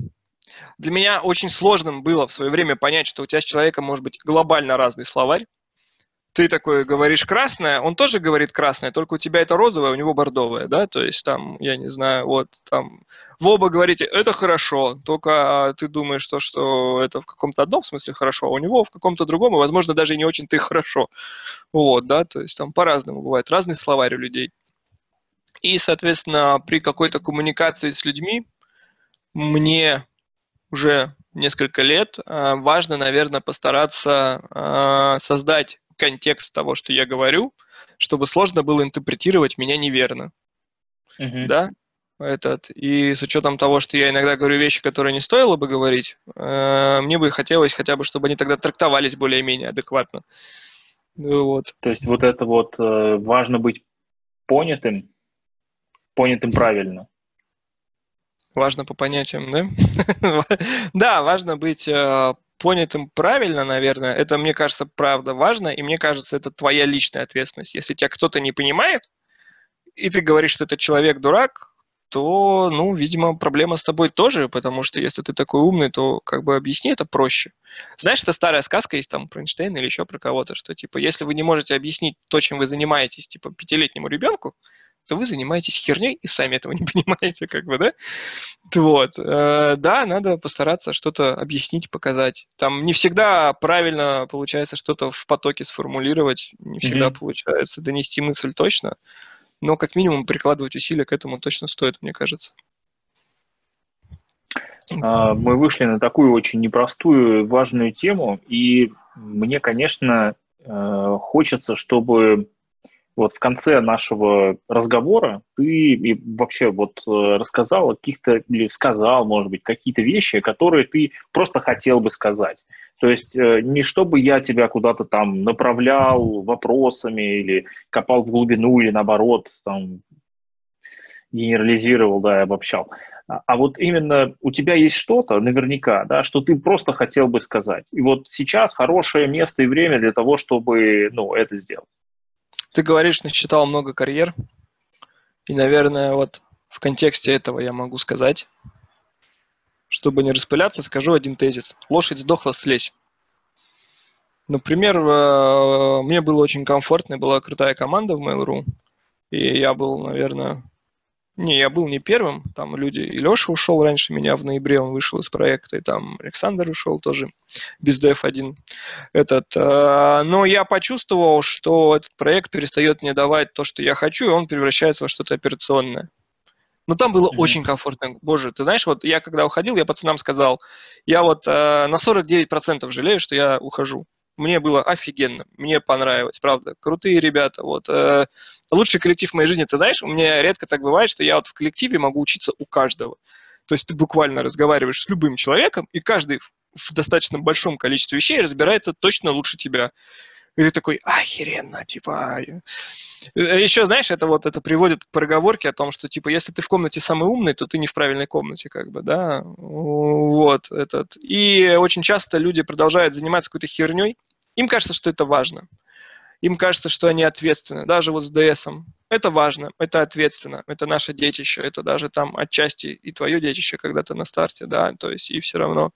для меня очень сложным было в свое время понять, что у тебя с человеком может быть глобально разный словарь, ты такой говоришь красное, он тоже говорит красное, только у тебя это розовое, у него бордовое, да, то есть там, я не знаю, вот там, в оба говорите, это хорошо, только а, ты думаешь, то, что это в каком-то одном смысле хорошо, а у него в каком-то другом, и, возможно, даже не очень-то и хорошо, вот, да, то есть там по-разному бывает, разный словарь у людей. И, соответственно, при какой-то коммуникации с людьми мне уже несколько лет а, важно, наверное, постараться а, создать контекст того, что я говорю, чтобы сложно было интерпретировать меня неверно. Uh-huh. Да? Этот, и с учетом того, что я иногда говорю вещи, которые не стоило бы говорить, э, мне бы хотелось хотя бы, чтобы они тогда трактовались более-менее адекватно. Вот. То есть вот это вот э, важно быть понятым, понятым правильно. Важно по понятиям, да? да, важно быть э, понятым правильно, наверное. Это, мне кажется, правда важно, и мне кажется, это твоя личная ответственность. Если тебя кто-то не понимает, и ты говоришь, что этот человек дурак, то, ну, видимо, проблема с тобой тоже, потому что если ты такой умный, то как бы объясни это проще. Знаешь, это старая сказка есть там про Эйнштейна или еще про кого-то, что типа, если вы не можете объяснить то, чем вы занимаетесь, типа, пятилетнему ребенку, то вы занимаетесь херней и сами этого не понимаете, как бы, да? Вот. Э, да, надо постараться что-то объяснить, показать. Там не всегда правильно получается что-то в потоке сформулировать, не всегда mm-hmm. получается донести мысль точно но как минимум прикладывать усилия к этому точно стоит, мне кажется. А, мы вышли на такую очень непростую, важную тему, и мне, конечно, э, хочется, чтобы вот в конце нашего разговора ты вообще вот э, рассказал каких-то, или сказал, может быть, какие-то вещи, которые ты просто хотел бы сказать. То есть э, не чтобы я тебя куда-то там направлял вопросами или копал в глубину, или наоборот, там, генерализировал, да, и обобщал. А, а вот именно у тебя есть что-то, наверняка, да, что ты просто хотел бы сказать. И вот сейчас хорошее место и время для того, чтобы, ну, это сделать. Ты говоришь, насчитал много карьер. И, наверное, вот в контексте этого я могу сказать, чтобы не распыляться, скажу один тезис. Лошадь сдохла, слезь. Например, э, мне было очень комфортно, была крутая команда в Mail.ru, и я был, наверное, не, я был не первым, там люди, и Леша ушел раньше меня в ноябре, он вышел из проекта, и там Александр ушел тоже, без Dev1. Этот, э, но я почувствовал, что этот проект перестает мне давать то, что я хочу, и он превращается во что-то операционное. Но там было mm-hmm. очень комфортно. Боже, ты знаешь, вот я когда уходил, я пацанам сказал, я вот э, на 49% жалею, что я ухожу. Мне было офигенно, мне понравилось, правда. Крутые ребята. Вот. Э, лучший коллектив моей жизни, ты знаешь, у меня редко так бывает, что я вот в коллективе могу учиться у каждого. То есть ты буквально разговариваешь с любым человеком, и каждый в достаточно большом количестве вещей разбирается точно лучше тебя. И ты такой, охеренно, типа... Э, Еще, знаешь, это вот это приводит к проговорке о том, что, типа, если ты в комнате самый умный, то ты не в правильной комнате, как бы, да, вот, этот. И очень часто люди продолжают заниматься какой-то херней, им кажется, что это важно. Им кажется, что они ответственны. Даже вот с ДСом. Это важно, это ответственно, это наше детище, это даже там отчасти и твое детище когда-то на старте, да, то есть и все равно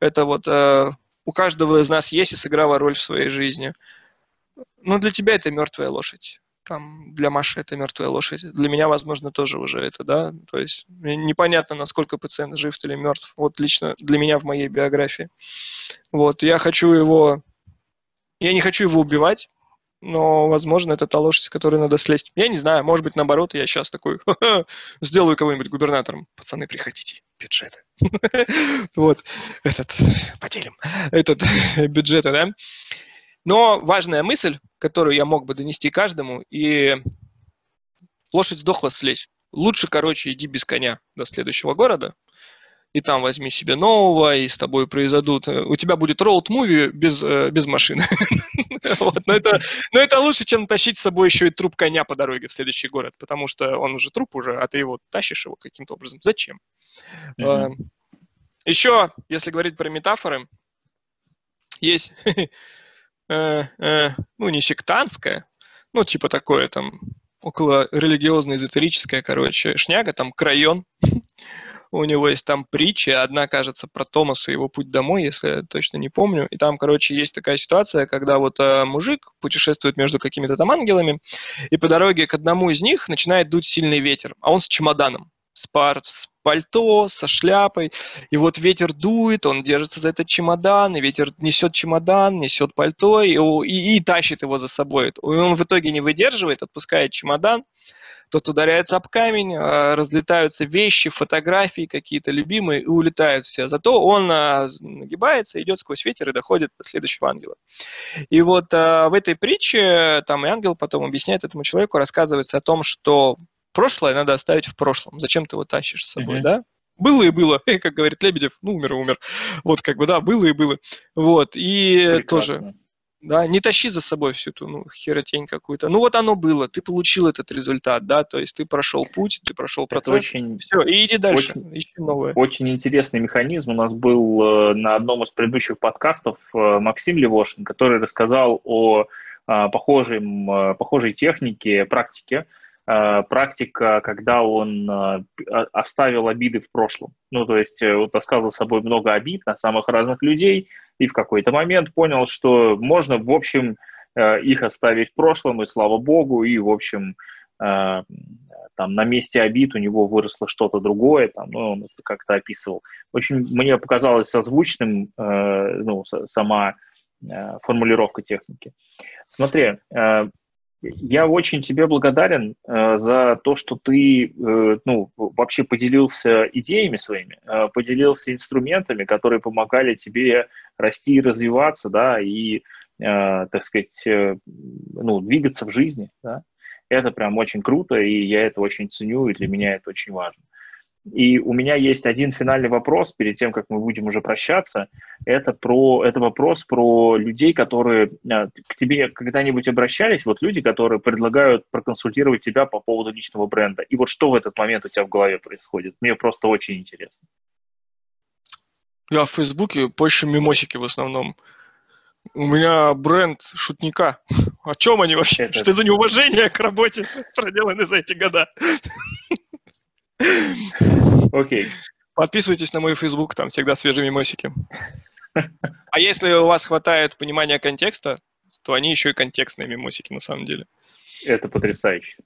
это вот э, у каждого из нас есть и сыграла роль в своей жизни. Но для тебя это мертвая лошадь. Там для Маши это мертвая лошадь. Для меня, возможно, тоже уже это, да. То есть непонятно, насколько пациент жив или мертв. Вот лично для меня в моей биографии. Вот, я хочу его... Я не хочу его убивать, но, возможно, это та лошадь, с которой надо слезть. Я не знаю, может быть, наоборот, я сейчас такой сделаю кого-нибудь губернатором. Пацаны, приходите, бюджеты. вот, этот, поделим, этот, бюджеты, да. Но важная мысль, которую я мог бы донести каждому, и лошадь сдохла, слезь. Лучше, короче, иди без коня до следующего города, и там возьми себе нового, и с тобой произойдут... Э, у тебя будет роуд-муви без, э, без машины. но, это, лучше, чем тащить с собой еще и труп коня по дороге в следующий город, потому что он уже труп уже, а ты его тащишь его каким-то образом. Зачем? Еще, если говорить про метафоры, есть, э, ну, не сектантская, ну, типа такое там около религиозно-эзотерическая, короче, шняга, там крайон. У него есть там притчи, одна, кажется, про Томаса и его путь домой, если я точно не помню. И там, короче, есть такая ситуация, когда вот э, мужик путешествует между какими-то там ангелами, и по дороге к одному из них начинает дуть сильный ветер, а он с чемоданом, с, пар, с пальто, со шляпой, и вот ветер дует, он держится за этот чемодан, и ветер несет чемодан, несет пальто и, и, и тащит его за собой. И он в итоге не выдерживает, отпускает чемодан, тот ударяется об камень, а, разлетаются вещи, фотографии какие-то любимые и улетают все. Зато он а, нагибается, идет сквозь ветер и доходит до следующего ангела. И вот в этой притче там и ангел потом объясняет этому человеку, рассказывается о том, что прошлое надо оставить в прошлом. Зачем ты его тащишь с собой, mm-hmm. да? было и было, как говорит Лебедев, ну, умер и умер. Вот, как бы, да, было и было. Вот, и Прекрасно. тоже, да, не тащи за собой всю эту, ну, херотень какую-то. Ну, вот оно было, ты получил этот результат, да, то есть ты прошел путь, ты прошел процесс, Это очень, все, и иди дальше, очень, ищи новое. Очень интересный механизм. У нас был э, на одном из предыдущих подкастов э, Максим Левошин, который рассказал о э, похожем, похожей технике, практике, практика, когда он э, оставил обиды в прошлом. Ну, то есть э, вот таскал за собой много обид на самых разных людей, и в какой-то момент понял, что можно, в общем, их оставить в прошлом, и слава богу, и, в общем, там на месте обид у него выросло что-то другое, там, ну, он это как-то описывал. Очень мне показалось созвучным ну, сама формулировка техники. Смотри, я очень тебе благодарен э, за то, что ты э, ну, вообще поделился идеями своими, э, поделился инструментами, которые помогали тебе расти и развиваться, да, и, э, так сказать, э, ну, двигаться в жизни. Да. Это прям очень круто, и я это очень ценю, и для меня это очень важно. И у меня есть один финальный вопрос перед тем, как мы будем уже прощаться. Это, про, это вопрос про людей, которые а, к тебе когда-нибудь обращались, вот люди, которые предлагают проконсультировать тебя по поводу личного бренда. И вот что в этот момент у тебя в голове происходит? Мне просто очень интересно. Я в Фейсбуке больше мимосики в основном. У меня бренд шутника. О чем они вообще? Это... Что за неуважение к работе, проделанной за эти года? Окей. Подписывайтесь на мой Facebook, там всегда свежие мемосики. А если у вас хватает понимания контекста, то они еще и контекстные мемосики на самом деле. Это потрясающе.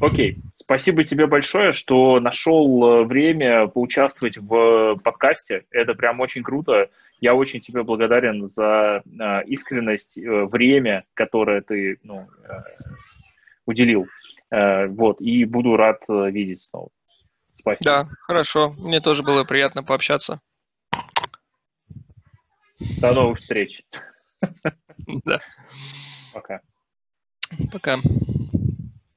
Окей, спасибо тебе большое, что нашел э, время поучаствовать в подкасте. Это прям очень круто. Я очень тебе благодарен за э, искренность, э, время, которое ты ну, уделил. Э, вот, и буду рад э, видеть снова. Спасибо. Да, хорошо. Мне тоже было приятно пообщаться. До новых встреч. Да. Пока. Пока.